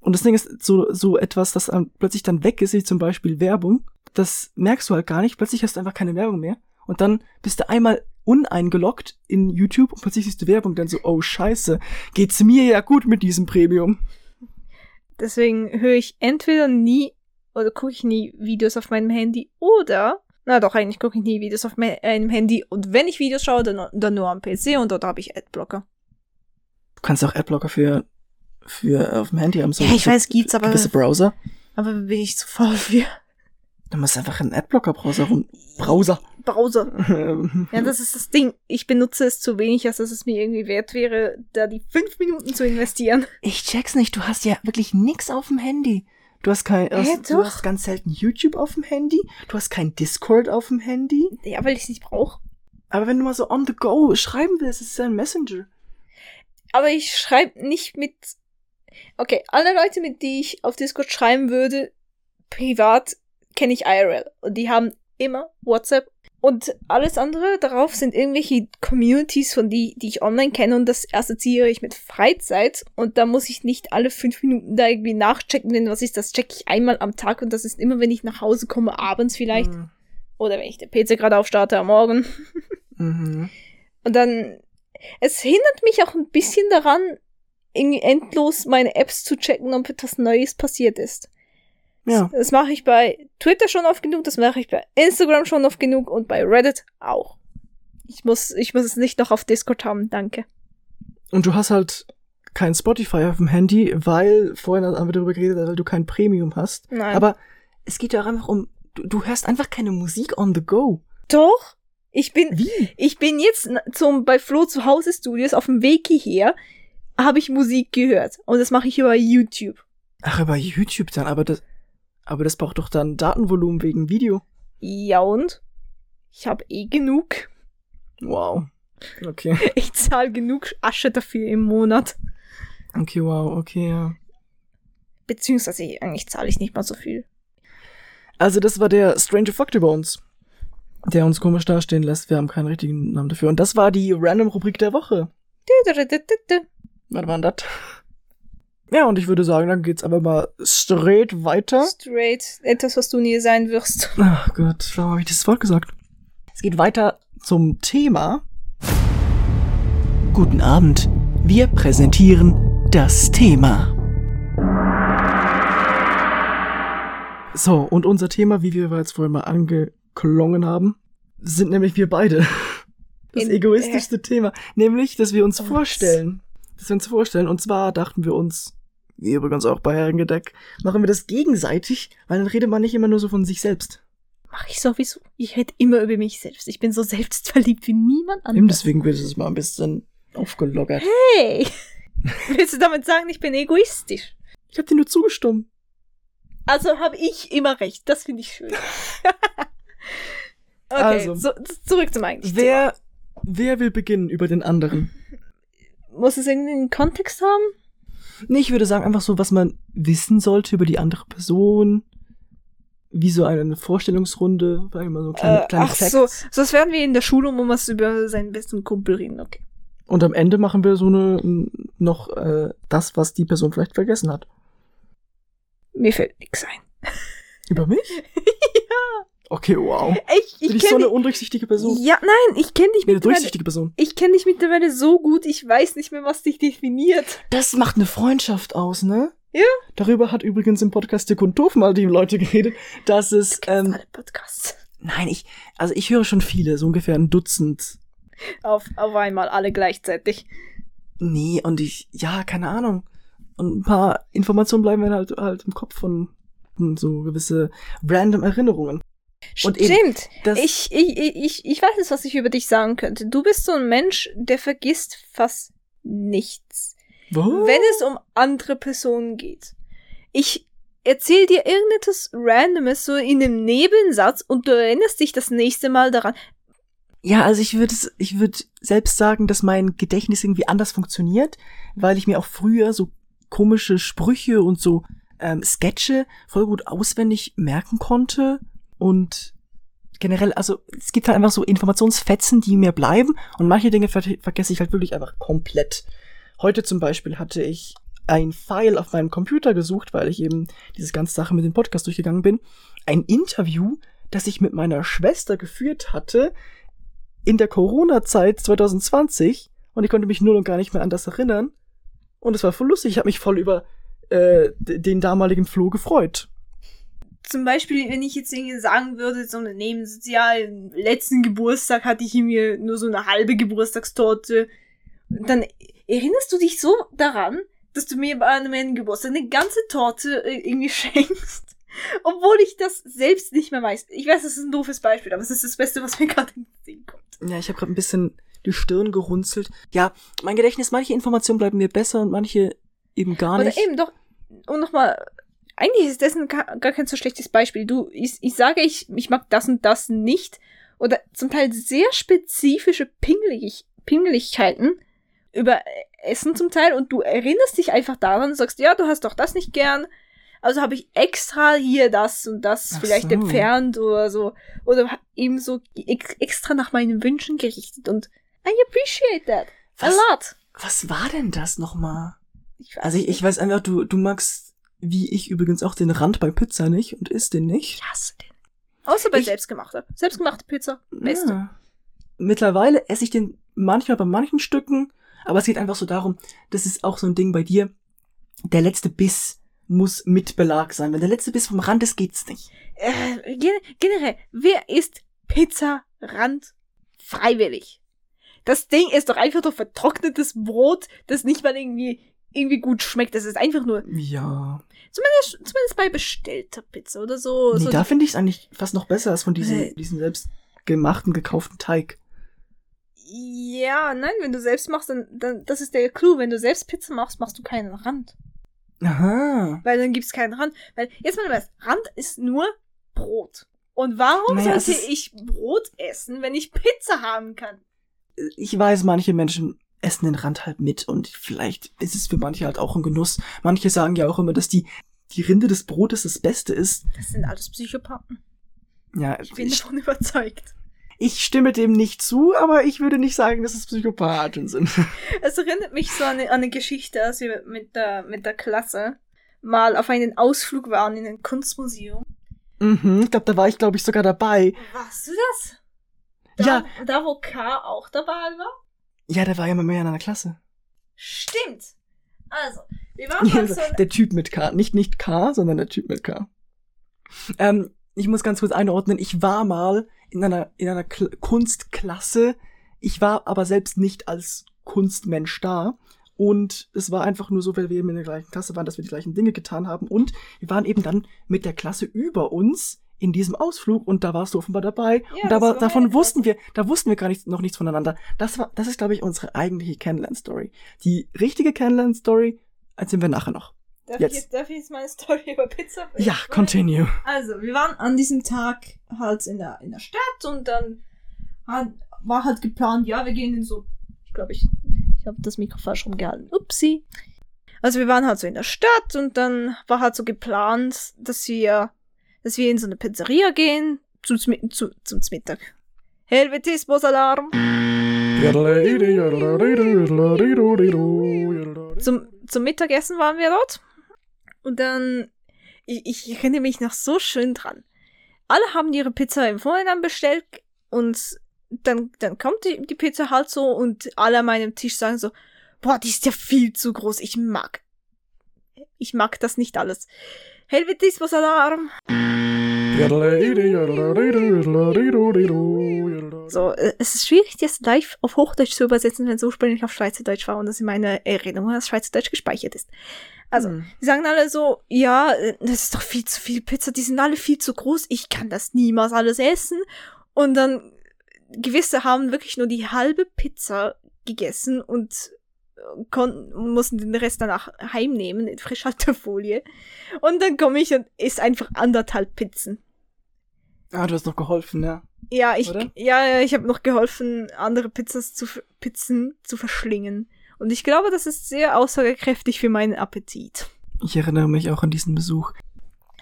Und das Ding ist so so etwas, das plötzlich dann weg ist, wie zum Beispiel Werbung. Das merkst du halt gar nicht. Plötzlich hast du einfach keine Werbung mehr und dann bist du einmal uneingeloggt in YouTube und plötzlich siehst du Werbung, dann so, oh scheiße, geht's mir ja gut mit diesem Premium. Deswegen höre ich entweder nie oder gucke ich nie Videos auf meinem Handy oder, na doch, eigentlich gucke ich nie Videos auf meinem Handy und wenn ich Videos schaue, dann, dann nur am PC und dort habe ich Adblocker. Du kannst auch Adblocker für, für auf dem Handy haben. So Ja, ich weiß, gibt's, aber- Gewisse Browser. Aber bin ich zu faul für Du musst einfach einen Adblocker-Browser rum. Browser. Browser. Ja, das ist das Ding. Ich benutze es zu wenig, als dass es mir irgendwie wert wäre, da die fünf Minuten zu investieren. ich check's nicht. Du hast ja wirklich nix auf dem Handy. Du hast kein, du hast, du hast ganz selten YouTube auf dem Handy. Du hast kein Discord auf dem Handy. Ja, weil ich es nicht brauche. Aber wenn du mal so on the go schreiben willst, ist es ja ein Messenger. Aber ich schreibe nicht mit. Okay, alle Leute, mit die ich auf Discord schreiben würde, privat, kenne ich IRL. Und die haben immer WhatsApp. Und alles andere darauf sind irgendwelche Communities, von die, die ich online kenne. Und das assoziiere ich mit Freizeit. Und da muss ich nicht alle fünf Minuten da irgendwie nachchecken, denn was ist das? Checke ich einmal am Tag. Und das ist immer, wenn ich nach Hause komme, abends vielleicht. Mhm. Oder wenn ich den PC gerade aufstarte am Morgen. Mhm. Und dann, es hindert mich auch ein bisschen daran, irgendwie endlos meine Apps zu checken, ob etwas Neues passiert ist. Ja. Das mache ich bei Twitter schon oft genug, das mache ich bei Instagram schon oft genug und bei Reddit auch. Ich muss, ich muss es nicht noch auf Discord haben, danke. Und du hast halt kein Spotify auf dem Handy, weil vorhin haben wir darüber geredet, weil du kein Premium hast. Nein. Aber es geht ja auch einfach um, du, du hörst einfach keine Musik on the go. Doch, ich bin, Wie? ich bin jetzt zum, bei Flo zu Hause Studios auf dem Weg hierher, habe ich Musik gehört. Und das mache ich über YouTube. Ach, über YouTube dann, aber das, aber das braucht doch dann Datenvolumen wegen Video. Ja und? Ich habe eh genug. Wow. Okay. Ich zahle genug Asche dafür im Monat. Okay, wow, okay, ja. Beziehungsweise eigentlich zahle ich nicht mal so viel. Also das war der Stranger Fuck über uns, der uns komisch dastehen lässt. Wir haben keinen richtigen Namen dafür. Und das war die Random-Rubrik der Woche. Du, du, du, du, du. Was war denn das? Ja, und ich würde sagen, dann geht's einfach mal straight weiter. Straight. Etwas, was du nie sein wirst. Ach Gott, warum habe ich dieses Wort gesagt? Es geht weiter zum Thema. Guten Abend. Wir präsentieren das Thema. So, und unser Thema, wie wir jetzt vorhin mal angeklungen haben, sind nämlich wir beide. Das In- egoistischste Thema. Nämlich, dass wir uns vorstellen. Dass wir uns vorstellen. Und zwar dachten wir uns, wie übrigens auch bei Herrengedeck, machen wir das gegenseitig, weil dann redet man nicht immer nur so von sich selbst. Mach ich sowieso. Ich rede immer über mich selbst. Ich bin so selbstverliebt wie niemand Eben anderes. deswegen wird es mal ein bisschen aufgelockert. Hey! Willst du damit sagen, ich bin egoistisch? Ich hab dir nur zugestimmt. Also habe ich immer recht. Das finde ich schön. okay, Also. so, zurück zum eigentlichen Wer, wer will beginnen über den anderen? Thema. Muss es irgendwie einen Kontext haben? Nee, ich würde sagen einfach so, was man wissen sollte über die andere Person. Wie so eine Vorstellungsrunde, vielleicht mal so kleine, Äh, kleine ach Facts. so, so als wären wir in der Schule man muss über seinen besten Kumpel reden. Okay. Und am Ende machen wir so eine, noch, äh, das, was die Person vielleicht vergessen hat. Mir fällt nichts ein. Über mich? ja. Okay, wow. Ich, Bin ich ich so eine undurchsichtige Person? Ja, nein, ich kenne dich Nee, eine mittlerweile. durchsichtige Person. Ich kenne dich mittlerweile so gut, ich weiß nicht mehr, was dich definiert. Das macht eine Freundschaft aus, ne? Ja. Darüber hat übrigens im Podcast Dick und Doof mal die Leute geredet, dass es, ähm, Alle Podcasts. nein, ich, also ich höre schon viele, so ungefähr ein Dutzend. Auf, auf einmal, alle gleichzeitig. Nee, und ich, ja, keine Ahnung. Und ein paar Informationen bleiben mir halt, halt im Kopf von so gewisse random Erinnerungen. Eben, Stimmt. das- ich, ich, ich, ich weiß jetzt, was ich über dich sagen könnte. Du bist so ein Mensch, der vergisst fast nichts. Was? Wenn es um andere Personen geht. Ich erzähl dir irgendetwas Randomes so in einem Nebensatz und du erinnerst dich das nächste Mal daran. Ja, also ich würde ich würde selbst sagen, dass mein Gedächtnis irgendwie anders funktioniert, weil ich mir auch früher so komische Sprüche und so ähm, Sketche voll gut auswendig merken konnte und generell, also es gibt halt einfach so Informationsfetzen, die mir bleiben und manche Dinge ver vergesse ich halt wirklich einfach komplett. Heute zum Beispiel hatte ich ein File auf meinem Computer gesucht, weil ich eben diese ganze Sache mit dem Podcast durchgegangen bin. Ein Interview, das ich mit meiner Schwester geführt hatte, in der Corona-Zeit 2020 und ich konnte mich nur und gar nicht mehr an das erinnern. Und es war voll lustig. Ich habe mich voll über äh, den damaligen Flo gefreut. Zum Beispiel, wenn ich jetzt irgendwie sagen würde, so eine Nebensozial, im letzten Geburtstag hatte ich mir nur so eine halbe Geburtstagstorte. Dann erinnerst du dich so daran, dass du mir bei meinem Geburtstag eine ganze Torte äh, irgendwie schenkst. Obwohl ich das selbst nicht mehr weiß. Ich weiß, das ist ein doofes Beispiel, aber es ist das Beste, was mir gerade in den Sinn kommt. Ja, ich habe gerade ein bisschen die Stirn gerunzelt. Ja, mein Gedächtnis, manche Informationen bleiben mir besser und manche eben gar Oder nicht. eben doch, und nochmal, eigentlich ist das ein, gar kein so schlechtes Beispiel. Du, ich, ich sage, ich, ich mag das und das nicht. Oder zum Teil sehr spezifische Pingelig, Pingeligkeiten über Essen zum Teil und du erinnerst dich einfach daran und sagst, ja, du hast doch das nicht gern. Also habe ich extra hier das und das Ach vielleicht so. entfernt oder so. Oder eben so ex extra nach meinen Wünschen gerichtet und I appreciate that. A Was? lot. Was war denn das nochmal? Ich Also ich, ich weiß einfach, du, du magst, wie ich übrigens auch den Rand bei Pizza nicht und isst den nicht. Ich hasse den. Außer bei Ich- selbstgemachter. Selbstgemachte Pizza. Beste. Ja. Mittlerweile esse ich den manchmal bei manchen Stücken, aber es geht einfach so darum, das ist auch so ein Ding bei dir. Der letzte Biss muss mit Belag sein. Wenn der letzte Biss vom Rand ist, geht's nicht. Äh, gen generell, wer isst Pizza Rand freiwillig? Das Ding ist doch einfach nur vertrocknetes Brot, das nicht mal irgendwie, irgendwie gut schmeckt. Das ist einfach nur, Ja. zumindest, zumindest bei bestellter Pizza oder so. Nee, so da finde ich es eigentlich fast noch besser als von diesem, Äh. diesem selbst gemachten, gekauften Teig. ja, nein, wenn du selbst machst, dann, dann, das ist der Clou. Wenn du selbst Pizza machst, machst du keinen Rand. Aha. Weil dann gibt's keinen Rand. Weil, jetzt mal was, Rand ist nur Brot. Und warum Naja, es sollte ich Brot essen, wenn ich Pizza haben kann? Ich weiß, manche Menschen essen den Rand halt mit und vielleicht ist es für manche halt auch ein Genuss. Manche sagen ja auch immer, dass die, die Rinde des Brotes das Beste ist. Das sind alles Psychopathen. Ja, Ich bin ich, davon überzeugt. ich stimme dem nicht zu, aber ich würde nicht sagen, dass es Psychopathen sind. Es erinnert mich so an eine, an eine Geschichte, als wir mit der, mit der Klasse mal auf einen Ausflug waren in ein Kunstmuseum. mhm, ich glaube, da war ich, glaube ich, sogar dabei. Warst du das? Da, Ja. Da, wo K auch dabei war? Ja, der war ja immer mehr in einer Klasse. Stimmt. Also, wir waren halt so der Typ mit K. Nicht, nicht K, sondern der Typ mit K. Ähm, ich muss ganz kurz einordnen. Ich war mal in einer, in einer Kl Kunstklasse. Ich war aber selbst nicht als Kunstmensch da. Und es war einfach nur so, weil wir eben in der gleichen Klasse waren, dass wir die gleichen Dinge getan haben. Und wir waren eben dann mit der Klasse über uns in diesem Ausflug und da warst du offenbar dabei. Ja, und da war, davon meine wussten wir, da wussten wir gar nicht, noch nichts voneinander. Das war, das ist, glaube ich, unsere eigentliche Kennenlern-Story. Die richtige Kennenlern-Story erzählen wir nachher noch. Darf, Jetzt. Ich jetzt, darf ich jetzt meine Story über Pizza Ja, erzählen? continue. Also, wir waren an diesem Tag halt in der, in der Stadt und dann hat, war halt geplant, ja, wir gehen in so, ich glaube, ich, ich habe das Mikro falsch rumgehalten. Upsi. Also wir waren halt so in der Stadt und dann war halt so geplant, dass wir, dass wir in so eine Pizzeria gehen zum, Zmi- zu, zum Mittag. Helvetismus-Alarm. Zum, zum Mittagessen waren wir dort. Und dann, ich, ich erinnere mich noch so schön dran. Alle haben ihre Pizza im Vorhinein bestellt und dann, dann kommt die, die Pizza halt so und alle an meinem Tisch sagen so, boah, die ist ja viel zu groß, ich mag. Ich mag das nicht alles. Helvetismus Alarm. So, äh, es ist schwierig, das live auf Hochdeutsch zu übersetzen, wenn es ursprünglich auf Schweizerdeutsch war und das in meiner Erinnerung als Schweizerdeutsch gespeichert ist. Also, Hm. die sagen alle so, ja, äh, das ist doch viel zu viel Pizza, die sind alle viel zu groß, ich kann das niemals alles essen. Und dann, gewisse haben wirklich nur die halbe Pizza gegessen und konnten, mussten den Rest danach heimnehmen in Frischhaltefolie. Und dann komme ich und esse einfach anderthalb Pizzen. Ah, du hast noch geholfen, ja. Ja, ich, Oder? ja, ich habe noch geholfen, andere Pizzas zu, Pizzen zu verschlingen. Und ich glaube, das ist sehr aussagekräftig für meinen Appetit. Ich erinnere mich auch an diesen Besuch.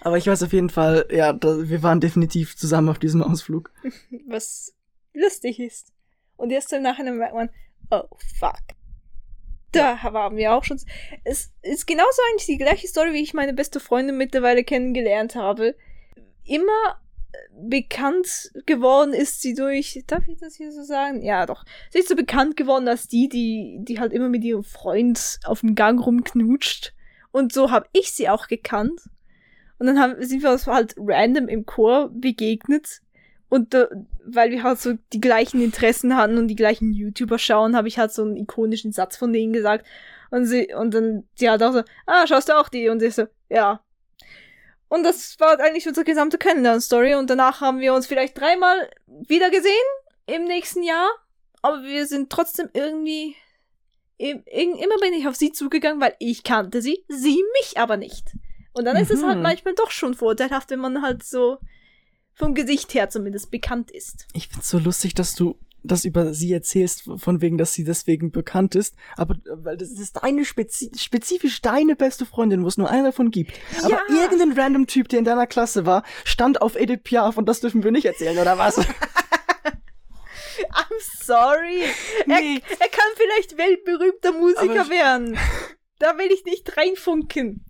Aber ich weiß auf jeden Fall, ja, da, wir waren definitiv zusammen auf diesem Ausflug. Was lustig ist. Und erst im Nachhinein merkt man, oh fuck. Da waren wir auch schon. Es ist genauso eigentlich die gleiche Story, wie ich meine beste Freundin mittlerweile kennengelernt habe. Immer äh, bekannt geworden ist sie durch, darf ich das hier so sagen? Ja, doch. Sie ist so bekannt geworden als die, die, die halt immer mit ihrem Freund auf dem Gang rumknutscht. Und so habe ich sie auch gekannt. Und dann haben, sind wir uns halt random im Chor begegnet. Und äh, weil wir halt so die gleichen Interessen hatten und die gleichen YouTuber schauen, habe ich halt so einen ikonischen Satz von denen gesagt. Und sie, und dann, sie hat auch so, ah, schaust du auch die? Und ich so, ja. Und das war eigentlich unsere gesamte Kennenlern-Story. Und danach haben wir uns vielleicht dreimal wieder gesehen im nächsten Jahr. Aber wir sind trotzdem irgendwie. im- irg- Immer bin ich auf sie zugegangen, weil ich kannte sie, sie mich aber nicht. Und dann ist es halt Mhm. manchmal doch schon vorteilhaft, wenn man halt so vom Gesicht her zumindest bekannt ist. Ich find's so lustig, dass du das über sie erzählst, von wegen, dass sie deswegen bekannt ist. Aber äh, weil das ist deine spezi spezifisch deine beste Freundin, wo es nur eine davon gibt. Aber Ja. irgendein random Typ, der in deiner Klasse war, stand auf Edith Piaf und das dürfen wir nicht erzählen, oder was? I'm sorry. Nee. Er, er kann vielleicht weltberühmter Musiker Aber- werden. Da will ich nicht reinfunken.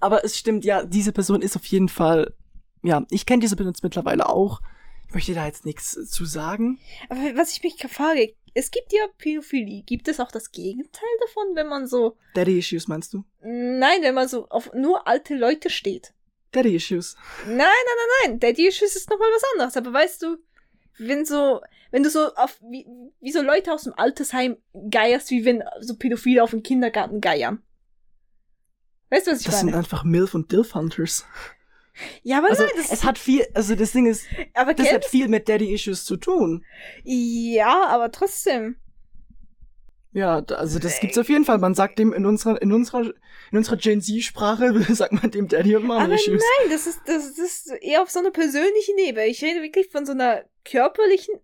Aber es stimmt, ja, diese Person ist auf jeden Fall, ja, ich kenne diese jetzt mittlerweile auch. Ich möchte da jetzt nichts zu sagen. Aber was ich mich frage, es gibt ja Pädophilie. Gibt es auch das Gegenteil davon, wenn man so, Daddy Issues meinst du? nein, wenn man so auf nur alte Leute steht? Daddy Issues. Nein, nein, nein, nein. Daddy Issues ist nochmal was anderes. Aber weißt du, wenn so, wenn du so auf, wie, wie so Leute aus dem Altersheim geierst, wie wenn so Pädophile auf dem Kindergarten geiern. Weißt du, was ich Das sind meine? einfach MILF und DILF Hunters. Ja, aber Also nein, das es hat viel, also das Ding ist, aber das hat viel mit Daddy Issues zu tun. Ja, aber trotzdem. Ja, also das gibt's auf jeden Fall. Man sagt dem in unserer, in unserer, in unserer Gen Z-Sprache, sagt man dem Daddy und Mama Aber Issues. nein, das ist, das, das ist eher auf so einer persönlichen Ebene. Ich rede wirklich von so einer körperlichen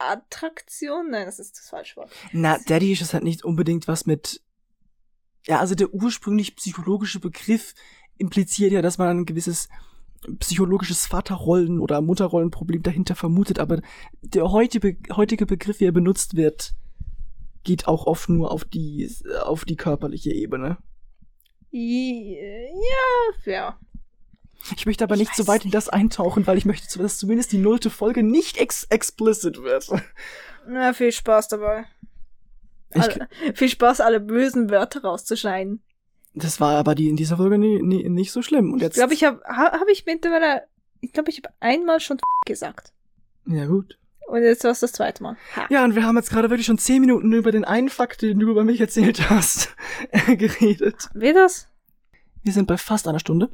Attraktion? Nein, das ist das falsche Wort. Na, Daddy ist halt nicht unbedingt was mit. Ja, also der ursprünglich psychologische Begriff impliziert ja, dass man ein gewisses psychologisches Vaterrollen- oder Mutterrollenproblem dahinter vermutet, aber der heutige, heutige Begriff, wie er benutzt wird, geht auch oft nur auf die, auf die körperliche Ebene. Ja, ja. Ich möchte aber Ich nicht so weit in das eintauchen, weil ich möchte, dass zumindest die nullte Folge nicht ex explicit wird. Na, viel Spaß dabei. Alle, viel Spaß, alle bösen Wörter rauszuschneiden. Das war aber die in dieser Folge nie, nie, nicht so schlimm. Und Ich jetzt, glaube, ich habe ha, hab ich mittlerweile, ich glaube, ich habe einmal schon gesagt. ja gut. Und jetzt war es das zweite Mal. Ha. Ja, und wir haben jetzt gerade wirklich schon zehn Minuten über den einen Fakt, den du über mich erzählt hast, geredet. Haben wir das? Wir sind bei fast einer Stunde.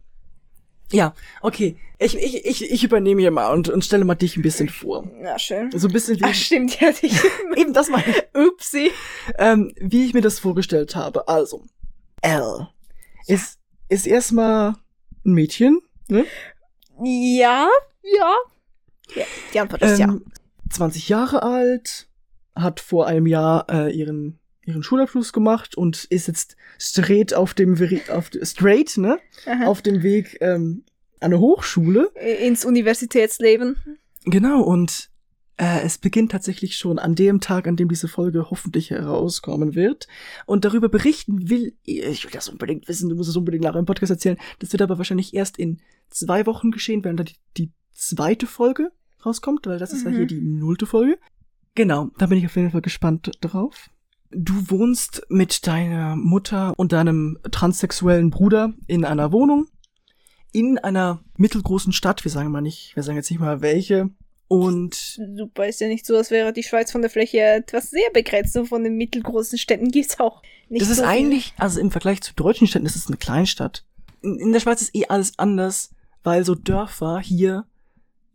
Ja, okay. Ich, ich, ich, ich übernehme hier mal und, und stelle mal dich ein bisschen vor. Na, schön. So ein bisschen Ach, wie, stimmt, ja, dich. eben das ich, Upsi. ähm, wie ich mir das vorgestellt habe. Also, L ist, ist erstmal ein Mädchen, ne? Ja, ja. Ja, die Antwort ist ja. Ähm, 20 Jahre alt, hat vor einem Jahr äh, ihren ihren Schulabschluss gemacht und ist jetzt straight auf dem auf straight, ne, Aha. auf dem Weg ähm, an eine Hochschule. Ins Universitätsleben. Genau und äh, es beginnt tatsächlich schon an dem Tag, an dem diese Folge hoffentlich herauskommen wird. Und darüber berichten will, ich will das unbedingt wissen, du musst es unbedingt nachher im Podcast erzählen. Das wird aber wahrscheinlich erst in zwei Wochen geschehen, wenn dann die, die zweite Folge rauskommt, weil das ist ja Mhm. hier die nullte Folge. Genau, da bin ich auf jeden Fall gespannt drauf. Du wohnst mit deiner Mutter und deinem transsexuellen Bruder in einer Wohnung in einer mittelgroßen Stadt. Wir sagen mal nicht, wir sagen jetzt nicht mal welche. Und Super, ist ja nicht so, als wäre die Schweiz von der Fläche etwas sehr begrenzt. Und von den mittelgroßen Städten gibt's auch nicht das ist so viele. eigentlich, also im Vergleich zu deutschen Städten, das ist eine Kleinstadt. In, in der Schweiz ist eh alles anders, weil so Dörfer hier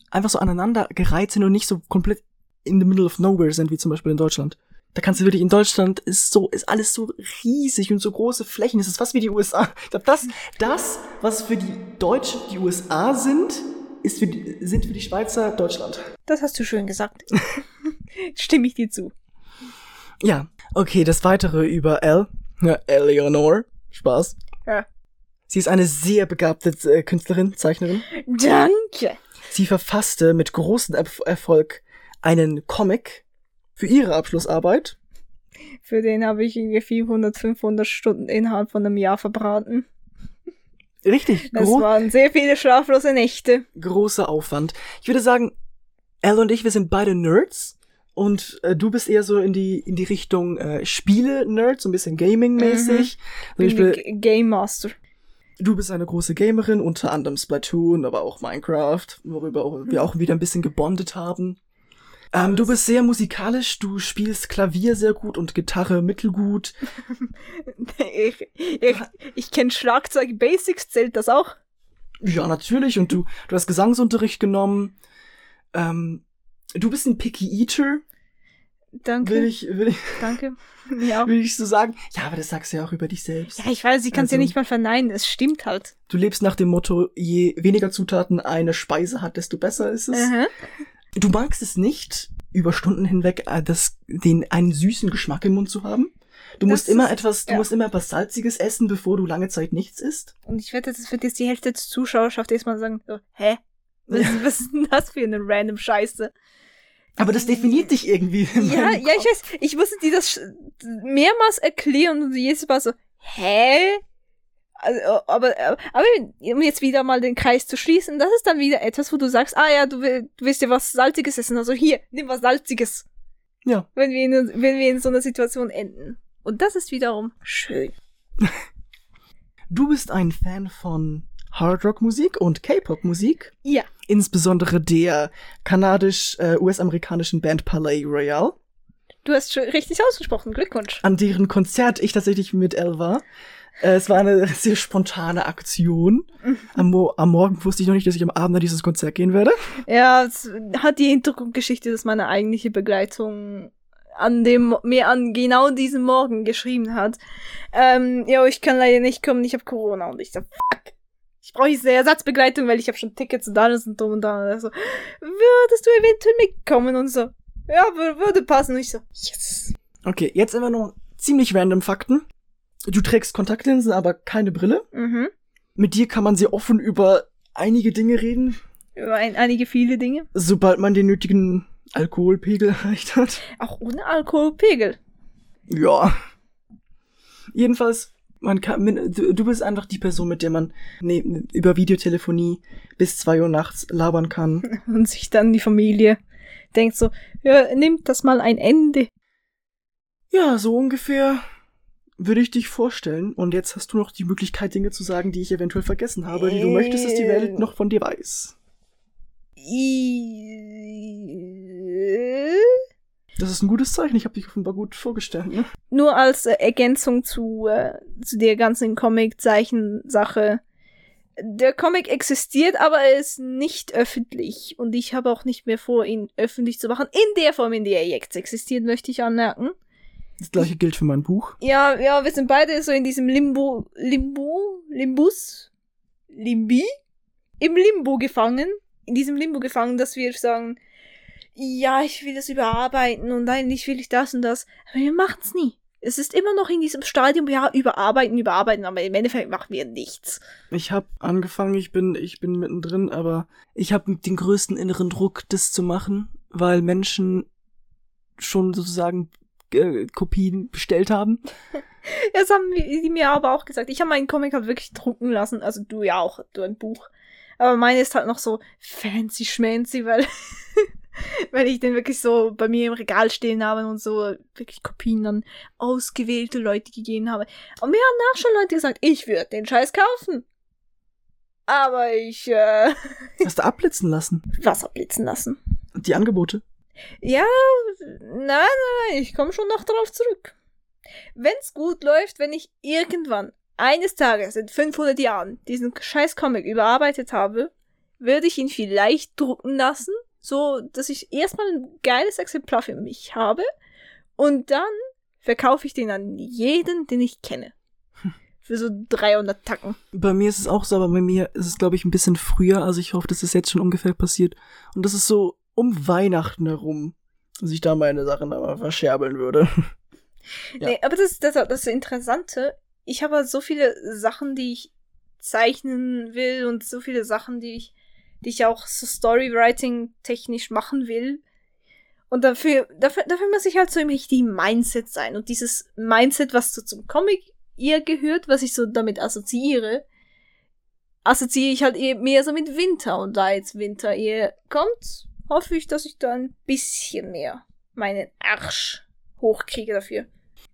einfach so aneinander gereiht sind und nicht so komplett in the middle of nowhere sind, wie zum Beispiel in Deutschland. Da kannst du wirklich, in Deutschland ist so, ist alles so riesig und so große Flächen. Das ist fast wie die USA. Ich glaub, das, das, was für die Deutschen die USA sind, ist für die, sind für die Schweizer Deutschland. Das hast du schön gesagt. Stimme ich dir zu. Ja, okay, das weitere über Elle. Ja, Eleanor. Spaß. Ja. Sie ist eine sehr begabte äh, Künstlerin, Zeichnerin. Danke. Sie verfasste mit großem Erf Erfolg einen Comic für ihre Abschlussarbeit. Für den habe ich irgendwie 400, 500 Stunden innerhalb von einem Jahr verbraten. Richtig, Das waren sehr viele schlaflose Nächte. großer Aufwand. Ich würde sagen, Elle und ich, wir sind beide Nerds. Und äh, du bist eher so in die in die Richtung äh, Spiele-Nerd, so ein bisschen Gaming-mäßig. Zum Bin Beispiel, G- Game Master. Du bist eine große Gamerin, unter anderem Splatoon, aber auch Minecraft, worüber wir auch wieder ein bisschen gebondet haben. Ähm, du bist sehr musikalisch, du spielst Klavier sehr gut und Gitarre mittelgut. ich ich, ich kenne Schlagzeug Basics, zählt das auch? Ja, natürlich. Und du, du hast Gesangsunterricht genommen. Ähm, du bist ein Picky Eater, Danke. will ich, will ich, Danke. Ja. will ich so sagen. Ja, aber das sagst du ja auch über dich selbst. ja, ich weiß, ich kann es Also- ja nicht mal verneinen. Es stimmt halt. Du lebst nach dem Motto, je weniger Zutaten eine Speise hat, desto besser ist es. Aha. Du magst es nicht, über Stunden hinweg äh, das, den, einen süßen Geschmack im Mund zu haben. Du Das musst immer ist- etwas, du ja. musst immer etwas Salziges essen, bevor du lange Zeit nichts isst. Und ich wette, das wird jetzt die Hälfte der Zuschauerschaft erstmal sagen, so, hä? Was, was ist denn das für eine random Scheiße? Aber das definiert dich irgendwie. Ja, ja, ich weiß, ich musste dir das mehrmals erklären und jedes Mal so, hä? Also, aber, aber um jetzt wieder mal den Kreis zu schließen, das ist dann wieder etwas, wo du sagst, ah ja, du, will, du willst ja was Salziges essen, also hier, nimm was Salziges. Ja. Wenn wir, in, wenn wir in so einer Situation enden. Und das ist wiederum schön. Du bist ein Fan von Hardrock-Musik und K-Pop-Musik. Ja. Insbesondere der kanadisch-US-amerikanischen Band Palais Royale, Du hast schon richtig ausgesprochen, Glückwunsch. an deren Konzert ich tatsächlich mit Elle war. Äh, Es war eine sehr spontane Aktion. Am, Mo am Morgen wusste ich noch nicht, dass ich am Abend an dieses Konzert gehen werde. Ja, es hat die Hintergrundgeschichte, dass meine eigentliche Begleitung an dem, mir an genau diesem Morgen geschrieben hat. Ähm, ja, ich kann leider nicht kommen, ich habe Corona. Und ich so, fuck. Ich brauche eine Ersatzbegleitung, weil ich habe schon Tickets und alles und dumm und da. Und so, würdest du eventuell mitkommen? Und so, Ja, wür- würde passen. Und ich so, yes. Okay, jetzt immer noch ziemlich random Fakten. Du trägst Kontaktlinsen, aber keine Brille. Mhm. Mit dir kann man sehr offen über einige Dinge reden, Über ein, einige viele Dinge. sobald man den nötigen Alkoholpegel erreicht hat. Auch ohne Alkoholpegel. Ja. Jedenfalls, man kann, du bist einfach die Person, mit der man ne, über Videotelefonie bis zwei Uhr nachts labern kann. Und sich dann die Familie denkt so, ja, nimmt das mal ein Ende. Ja, so ungefähr würde ich dich vorstellen. Und jetzt hast du noch die Möglichkeit, Dinge zu sagen, die ich eventuell vergessen habe, die du Äh. möchtest, dass die Welt noch von dir weiß. Das ist ein gutes Zeichen. Ich habe dich offenbar gut vorgestellt. Ne? Nur als äh, Ergänzung zu, äh, zu der ganzen Comic-Zeichen-Sache. Der Comic existiert, aber er ist nicht öffentlich. Und ich habe auch nicht mehr vor, ihn öffentlich zu machen. In der Form, in der er jetzt existiert, möchte ich anmerken. Das gleiche gilt für mein Buch. Ja, ja, wir sind beide so in diesem Limbo, Limbo, Limbus, Limbi, im Limbo gefangen. In diesem Limbo gefangen, dass wir sagen, ja, ich will das überarbeiten und eigentlich will ich das und das. Aber wir machen's nie. Es ist immer noch in diesem Stadium, ja, überarbeiten, überarbeiten, aber im Endeffekt machen wir nichts. Ich habe angefangen, ich bin, ich bin mittendrin, aber ich habe den größten inneren Druck, das zu machen, weil Menschen schon sozusagen äh, Kopien bestellt haben. Das haben die mir aber auch gesagt. Ich habe meinen Comic halt wirklich drucken lassen. Also du ja auch, du ein Buch. Aber meine ist halt noch so fancy schmancy, weil, weil ich den wirklich so bei mir im Regal stehen habe und so wirklich Kopien an ausgewählte Leute gegeben habe. Und mir haben auch schon Leute gesagt, ich würde den Scheiß kaufen. Aber ich, äh, Hast du abblitzen lassen? Wasser blitzen lassen. Die Angebote. Ja, nein, nein, ich komme schon noch darauf zurück. Wenn's gut läuft, wenn ich irgendwann eines Tages in 500 Jahren diesen scheiß Comic überarbeitet habe, würde ich ihn vielleicht drucken lassen, so dass ich erstmal ein geiles Exemplar für mich habe und dann verkaufe ich den an jeden, den ich kenne. Für so 300 Tacken. Bei mir ist es auch so, aber bei mir ist es, glaube ich, ein bisschen früher. Also ich hoffe, dass es jetzt schon ungefähr passiert. Und das ist so um Weihnachten herum, dass ich da meine Sachen aber verscherbeln würde. Ja. Nee, aber das ist das, das Interessante. Ich habe so viele Sachen, die ich zeichnen will und so viele Sachen, die ich, die ich auch so Storywriting technisch machen will. Und dafür, dafür, dafür muss ich halt so im richtigen Mindset sein. Und dieses Mindset, was so zum Comic eher gehört, was ich so damit assoziiere, assoziiere ich halt eher mehr so mit Winter. Und da jetzt Winter eher kommt, hoffe ich, dass ich da ein bisschen mehr meinen Arsch hochkriege dafür.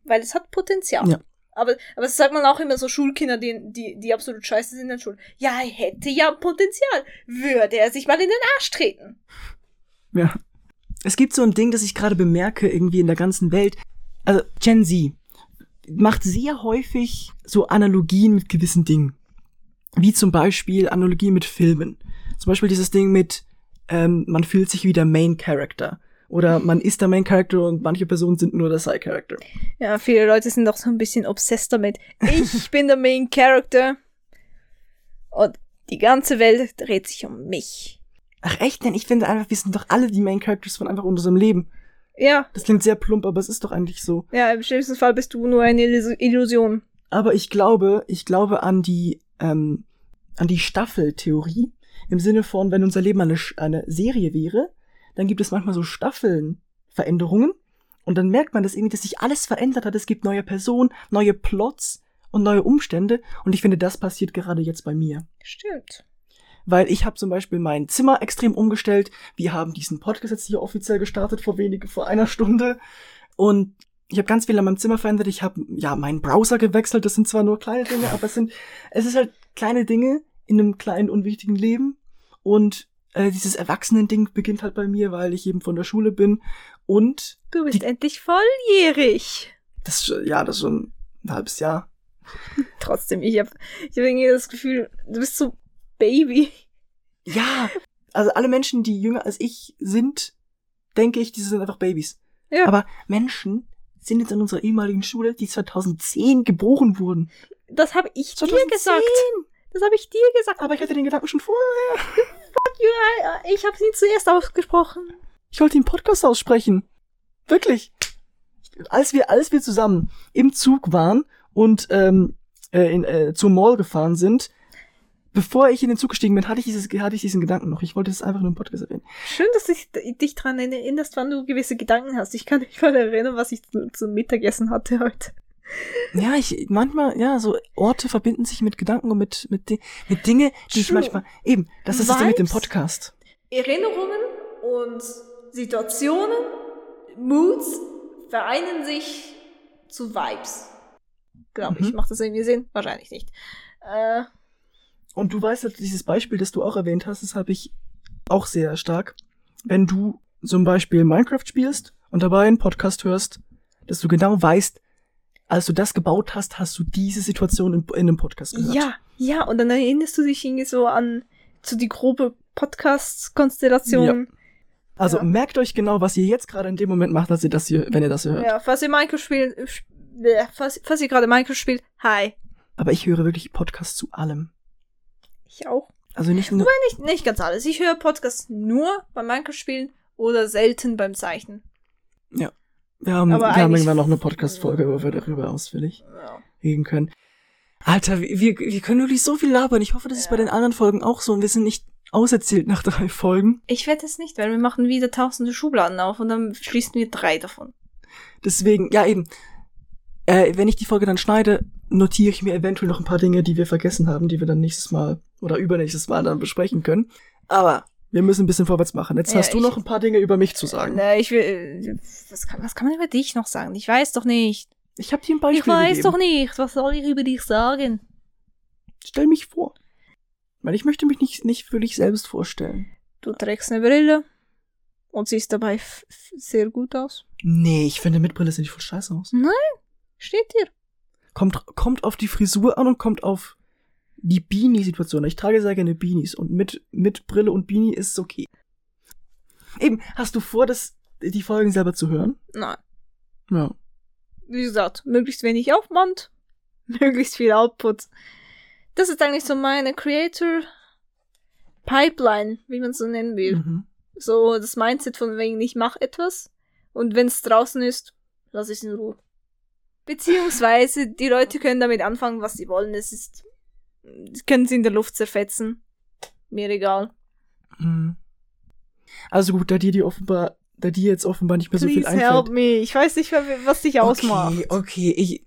Weil es hat Potenzial. Ja. Aber, aber das sagt man auch immer so Schulkinder, die, die, die absolut scheiße sind in der Schule. Ja, er hätte ja Potenzial. Würde er sich mal in den Arsch treten. Ja. Es gibt so ein Ding, das ich gerade bemerke, irgendwie in der ganzen Welt. Also Gen Z macht sehr häufig so Analogien mit gewissen Dingen. Wie zum Beispiel Analogien mit Filmen. Zum Beispiel dieses Ding mit, ähm, man fühlt sich wie der Main Character. Oder man ist der Main Character und manche Personen sind nur der Side Character. Ja, viele Leute sind doch so ein bisschen obsessed damit. Ich bin der Main Character. Und die ganze Welt dreht sich um mich. Ach echt? Denn ich finde einfach, wir sind doch alle die Main Characters von einfach unserem Leben. Ja, Das klingt sehr plump, aber es ist doch eigentlich so. ja, im schlimmsten Fall bist du nur eine Illus- Illusion. Aber ich glaube, ich glaube an die, ähm, an die Staffeltheorie. Im Sinne von, wenn unser Leben eine, eine Serie wäre, dann gibt es manchmal so Staffelnveränderungen. Und dann merkt man, dass irgendwie, dass sich alles verändert hat. Es gibt neue Personen, neue Plots und neue Umstände. Und ich finde, das passiert gerade jetzt bei mir. Stimmt. Weil ich habe zum Beispiel mein Zimmer extrem umgestellt. Wir haben diesen Podcast jetzt hier offiziell gestartet vor wenige, vor einer Stunde. Und ich habe ganz viel an meinem Zimmer verändert. Ich habe ja meinen Browser gewechselt. Das sind zwar nur kleine Dinge, aber es sind, es ist halt kleine Dinge in einem kleinen unwichtigen Leben. Und äh, dieses Erwachsenen-Ding beginnt halt bei mir, weil ich eben von der Schule bin. Und Du bist Die- endlich volljährig. das, ist- ja, das ist schon ein halbes Jahr. Trotzdem, ich habe ich hab irgendwie das Gefühl, du bist so Baby. Ja, also alle Menschen, die jünger als ich sind, denke ich, die sind einfach Babys. Ja. Aber Menschen sind jetzt in unserer ehemaligen Schule, die 2010 geboren wurden. Das habe ich dir 2010. gesagt. Das habe ich dir gesagt. Aber ich hatte den Gedanken schon vorher. Ja, ich habe sie zuerst ausgesprochen. Ich wollte den Podcast aussprechen. Wirklich. Als wir, als wir zusammen im Zug waren und ähm, äh, in, äh, zur Mall gefahren sind, bevor ich in den Zug gestiegen bin, hatte ich, dieses, hatte ich diesen Gedanken noch. Ich wollte das einfach nur im Podcast erwähnen. Schön, dass du dich dran erinnerst, wann du gewisse Gedanken hast. Ich kann mich mal erinnern, was ich zu- zum Mittagessen hatte heute. Ja, ich manchmal, ja, so Orte verbinden sich mit Gedanken und mit mit, mit Dinge, die ich manchmal eben. Das ist das Ding mit dem. Podcast. Erinnerungen und Situationen, Moods vereinen sich zu Vibes. Glaube ich. Mhm. Macht das irgendwie Sinn? Wahrscheinlich nicht. Äh, Und du weißt, ja, dieses Beispiel, das du auch erwähnt hast, das habe ich auch sehr stark. Wenn du zum Beispiel Minecraft spielst und dabei einen Podcast hörst, dass du genau weißt, als du das gebaut hast, hast du diese Situation in, in einem Podcast gehört. ja, ja, und dann erinnerst du dich irgendwie so an zu die grobe Podcast-Konstellation. Also Ja. merkt euch genau, was ihr jetzt gerade in dem Moment macht, dass ihr das hier, wenn ihr das hier hört. Ja, falls ihr Minecraft spielt, sp- falls, falls ihr gerade Minecraft spielt, hi. Aber ich höre wirklich Podcasts zu allem. Ich auch. Also nicht nur. Nicht, nicht ganz alles. Ich höre Podcasts nur beim Minecraft spielen oder selten beim Zeichnen. Wir haben, wir haben irgendwann noch eine Podcast-Folge, wo wir darüber ausführlich Ja. reden können. Alter, wir, wir können wirklich so viel labern. Ich hoffe, das ist Ja. bei den anderen Folgen auch so und wir sind nicht auserzählt nach drei Folgen. Ich werde es nicht, weil wir machen wieder tausende Schubladen auf und dann schließen wir drei davon. Deswegen, ja eben, äh, wenn ich die Folge dann schneide, notiere ich mir eventuell noch ein paar Dinge, die wir vergessen haben, die wir dann nächstes Mal oder übernächstes Mal dann besprechen können. Aber wir müssen ein bisschen vorwärts machen. Jetzt Ja, hast du ich- noch ein paar Dinge über mich zu sagen. Na, ich will. äh, Was kann, was kann man über dich noch sagen? Ich weiß doch nicht. Ich habe dir ein Beispiel ich weiß gegeben. doch nicht. Was soll ich über dich sagen? Stell mich vor. Weil ich möchte mich nicht, nicht für dich selbst vorstellen. Du trägst eine Brille und siehst dabei sehr gut aus. Nee, ich finde mit Brille sieht voll scheiße aus. Steht dir. Kommt, kommt auf die Frisur an und kommt auf die Beanie-Situation. Ich trage sehr gerne Beanies und mit, mit Brille und Beanie ist es okay. Eben, hast du vor, das, die Folgen selber zu hören? Nein. Ja. Wie gesagt, möglichst wenig Aufwand, möglichst viel Output. Das ist eigentlich so meine Creator Pipeline, wie man es so nennen will. Mhm. So das Mindset von wegen, ich mache etwas und wenn es draußen ist, lass ich es in Ruhe. Beziehungsweise die Leute können damit anfangen, was sie wollen. Es ist, können sie in der Luft zerfetzen. Mir egal. Mhm. Also gut, da dir die offenbar, da dir jetzt offenbar nicht mehr so viel Please einfällt. help me. Ich weiß nicht, was dich ausmacht. Okay, okay, ich.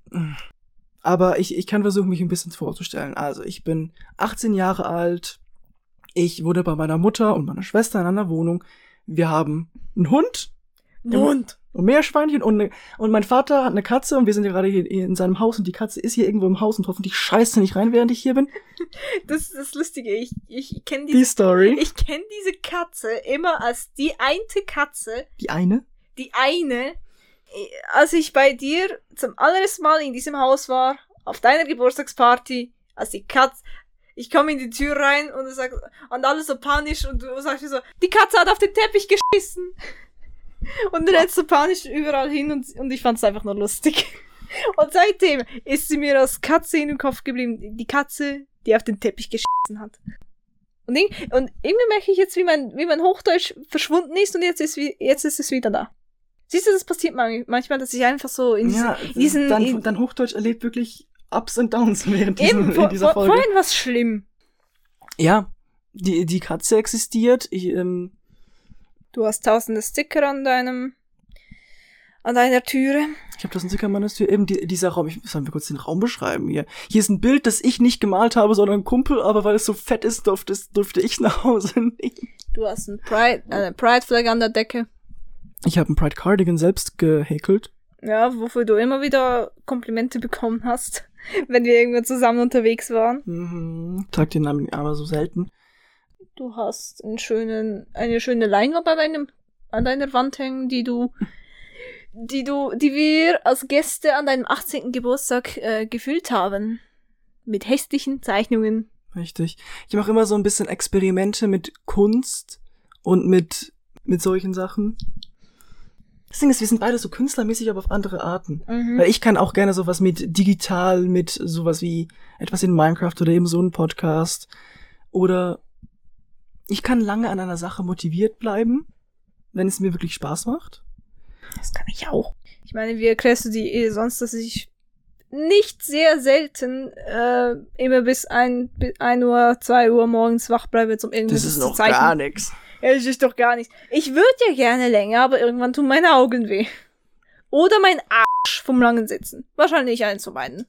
Aber ich, ich kann versuchen, mich ein bisschen vorzustellen. Also, ich bin 18 Jahre alt. Ich wohne bei meiner Mutter und meiner Schwester in einer Wohnung. Wir haben einen Hund Und und Meerschweinchen und, ne, und mein Vater hat eine Katze und wir sind ja gerade hier in seinem Haus und die Katze ist hier irgendwo im Haus und hoffentlich scheißt sie nicht rein, während ich hier bin. das ist das Lustige. Ich, ich kenne Die Story. ich kenn diese Katze immer als die eine Katze, die eine. die eine, äh, als ich bei dir zum allerersten Mal in diesem Haus war, auf deiner Geburtstagsparty, als die Katze, ich komme in die Tür rein und sagst, und alles so panisch und du sagst mir so, die Katze hat auf den Teppich geschissen. Und du rennst so panisch überall hin und, und ich fand's einfach nur lustig. Und seitdem ist sie mir als Katze in den Kopf geblieben. Die Katze, die auf den Teppich geschissen hat. Und, irg- und irgendwie merke ich jetzt, wie mein, wie mein Hochdeutsch verschwunden ist und jetzt ist, wie, jetzt ist es wieder da. Siehst du, das passiert man- manchmal, dass ich einfach so in diesen, Ja, diesen dann, in, dann Hochdeutsch erlebt wirklich Ups und Downs während eben, diesen, vor, in dieser vor, Folge. vorhin was schlimm. Ja, die, die Katze existiert. Ich, ähm, Du hast tausende Sticker an deinem, an deiner Türe. Ich habe das in meines Tür. Eben die, dieser Raum. Ich sollen wir kurz den Raum beschreiben hier. Hier ist ein Bild, das ich nicht gemalt habe, sondern ein Kumpel, aber weil es so fett ist, durfte, durfte ich nach Hause nehmen. Du hast ein Pride, eine Pride Flag an der Decke. Ich habe ein Pride Cardigan selbst gehäkelt. Ja, wofür du immer wieder Komplimente bekommen hast, wenn wir irgendwo zusammen unterwegs waren. Mhm. Trag den Namen aber so selten. Du hast einen schönen, eine schöne Leinwand an deinem, an deiner Wand hängen, die du, die du, die wir als Gäste an deinem 18. Geburtstag äh, gefüllt haben. Mit hässlichen Zeichnungen. Richtig. Ich mache immer so ein bisschen Experimente mit Kunst und mit, mit solchen Sachen. Das Ding ist, wir sind beide so künstlermäßig, aber auf andere Arten. Mhm. Weil ich kann auch gerne sowas mit digital, mit sowas wie etwas in Minecraft oder eben so ein Podcast. Oder ich kann lange an einer Sache motiviert bleiben. wenn es mir wirklich Spaß macht. Das kann ich auch. Ich meine, wie erklärst du dir eh sonst, dass ich nicht sehr selten äh, immer bis ein, bis ein Uhr, zwei Uhr morgens wach bleibe, um irgendwas Das ist zu noch zeichnen. gar nichts. Ja, das ist doch gar nichts. Ich würde ja gerne länger, aber irgendwann tun meine Augen weh. Oder mein Arsch vom langen Sitzen. Wahrscheinlich eins von beiden.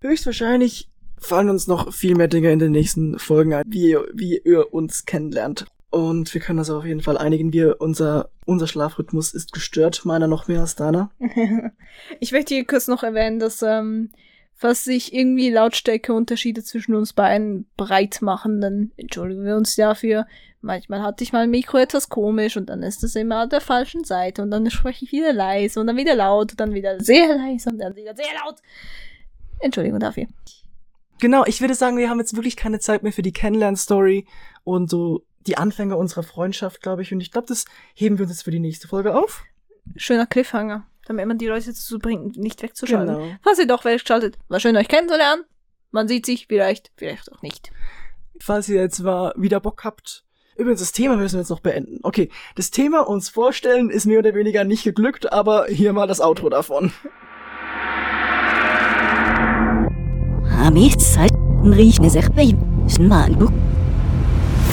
Höchstwahrscheinlich fallen uns noch viel mehr Dinge in den nächsten Folgen ein, wie, ihr- wie ihr uns kennenlernt. Und wir können das auf jeden Fall einigen. Wir, unser, unser Schlafrhythmus ist gestört, meiner noch mehr als deiner. ich möchte hier kurz noch erwähnen, dass, ähm, falls sich irgendwie Lautstärkeunterschiede zwischen uns beiden breit machen, dann entschuldigen wir uns dafür. Manchmal hatte ich mein Mikro etwas komisch und dann ist es immer an der falschen Seite und dann spreche ich wieder leise und dann wieder laut und dann wieder sehr leise und dann wieder sehr laut. Entschuldigung dafür. Genau, ich würde sagen, wir haben jetzt wirklich keine Zeit mehr für die Kennenlern-Story und so die Anfänge unserer Freundschaft, glaube ich. Und ich glaube, das heben wir uns jetzt für die nächste Folge auf. Schöner Cliffhanger, damit man die Leute dazu bringt, nicht wegzuschalten. Genau. Falls ihr doch wegschaltet, war schön euch kennenzulernen. Man sieht sich vielleicht, vielleicht auch nicht. Falls ihr jetzt mal wieder Bock habt. Übrigens, das Thema müssen wir jetzt noch beenden. Okay, das Thema uns vorstellen ist mehr oder weniger nicht geglückt, aber hier mal das Outro davon.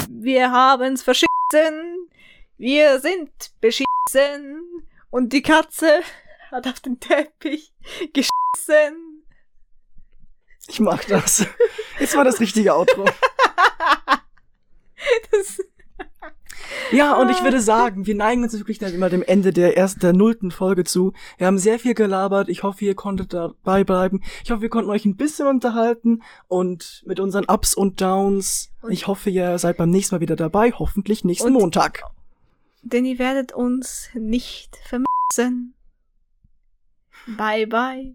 Wir haben's verschissen. Wir sind beschissen. Und die Katze hat auf den Teppich geschissen. Ich mag das. Jetzt war das richtige Outro. Das, Ja, und ich würde sagen, wir neigen uns wirklich dann immer dem Ende der ersten, der nullten Folge zu. Wir haben sehr viel gelabert. Ich hoffe, ihr konntet dabei bleiben. Ich hoffe, wir konnten euch ein bisschen unterhalten und mit unseren Ups und Downs. Ich hoffe, ihr seid beim nächsten Mal wieder dabei. Hoffentlich nächsten Und- Montag. denn ihr werdet uns nicht vermissen. Bye bye.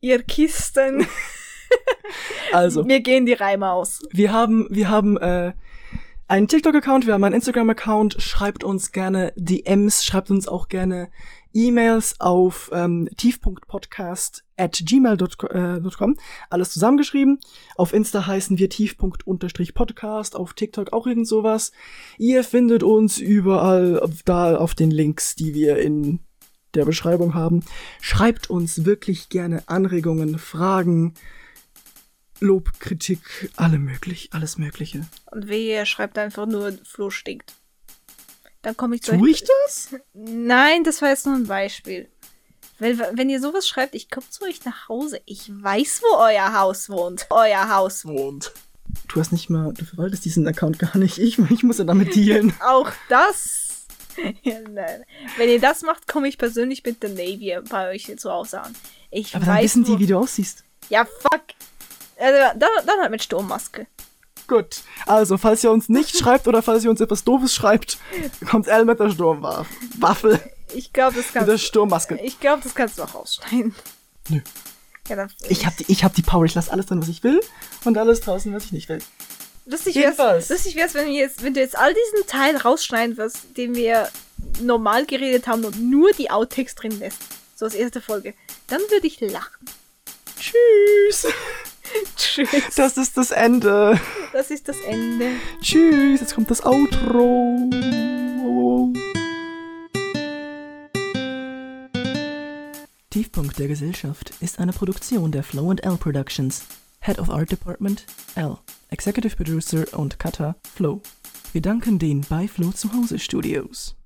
Ihr Kisten. Also, Mir gehen die Reime aus. wir haben, wir haben, äh, einen TikTok-Account, wir haben einen Instagram-Account. Schreibt uns gerne DMs, schreibt uns auch gerne E-Mails auf ähm, tief.podcast at gmail.com. Alles zusammengeschrieben. Auf Insta heißen wir tief.podcast, auf TikTok auch irgend sowas. Ihr findet uns überall da auf den Links, die wir in der Beschreibung haben. Schreibt uns wirklich gerne Anregungen, Fragen, Lob, Kritik, alle möglich, alles Mögliche. Und wehe, ihr schreibt einfach nur, Flo stinkt. Dann komme ich zu Tu euch. ich das? Nein, das war jetzt nur ein Beispiel. Weil, wenn ihr sowas schreibt, ich komme zu euch nach Hause. Ich weiß, wo euer Haus wohnt. Euer Haus wohnt. Du hast nicht mal, du verwaltest diesen Account gar nicht. Ich, ich muss ja damit dealen. Auch das. ja, nein. Wenn ihr das macht, komme ich persönlich mit der Navy bei euch zu Hause an. Ich Aber dann weiß, wissen wo- die, wie du aussiehst. Ja, fuck. Also, dann, dann halt mit Sturmmaske. Gut. Also, falls ihr uns nicht schreibt oder falls ihr uns etwas Doofes schreibt, kommt Al mit der Sturmwaffel. Ich glaube, das Mit der kannst Sturmmaske. Ich glaube, das kannst du auch rausschneiden. Nö. Ja, dann. Ich hab, die, ich hab die Power. Ich lasse alles drin, was ich will. Und alles draußen, was ich nicht will. Lustig wär's, lustig wär's, wenn, wir jetzt, wenn du jetzt all diesen Teil rausschneiden wirst, den wir normal geredet haben und nur die Outtakes drin lässt. So als erste Folge. Dann würde ich lachen. Tschüss. Tschüss. Das ist das Ende. Das ist das Ende. Tschüss. Jetzt kommt das Outro. Tiefpunkt der Gesellschaft ist eine Produktion der Flow L Productions. Head of Art Department L. Executive Producer und Cutter Flow. Wir danken den bei Flow Zuhause Studios.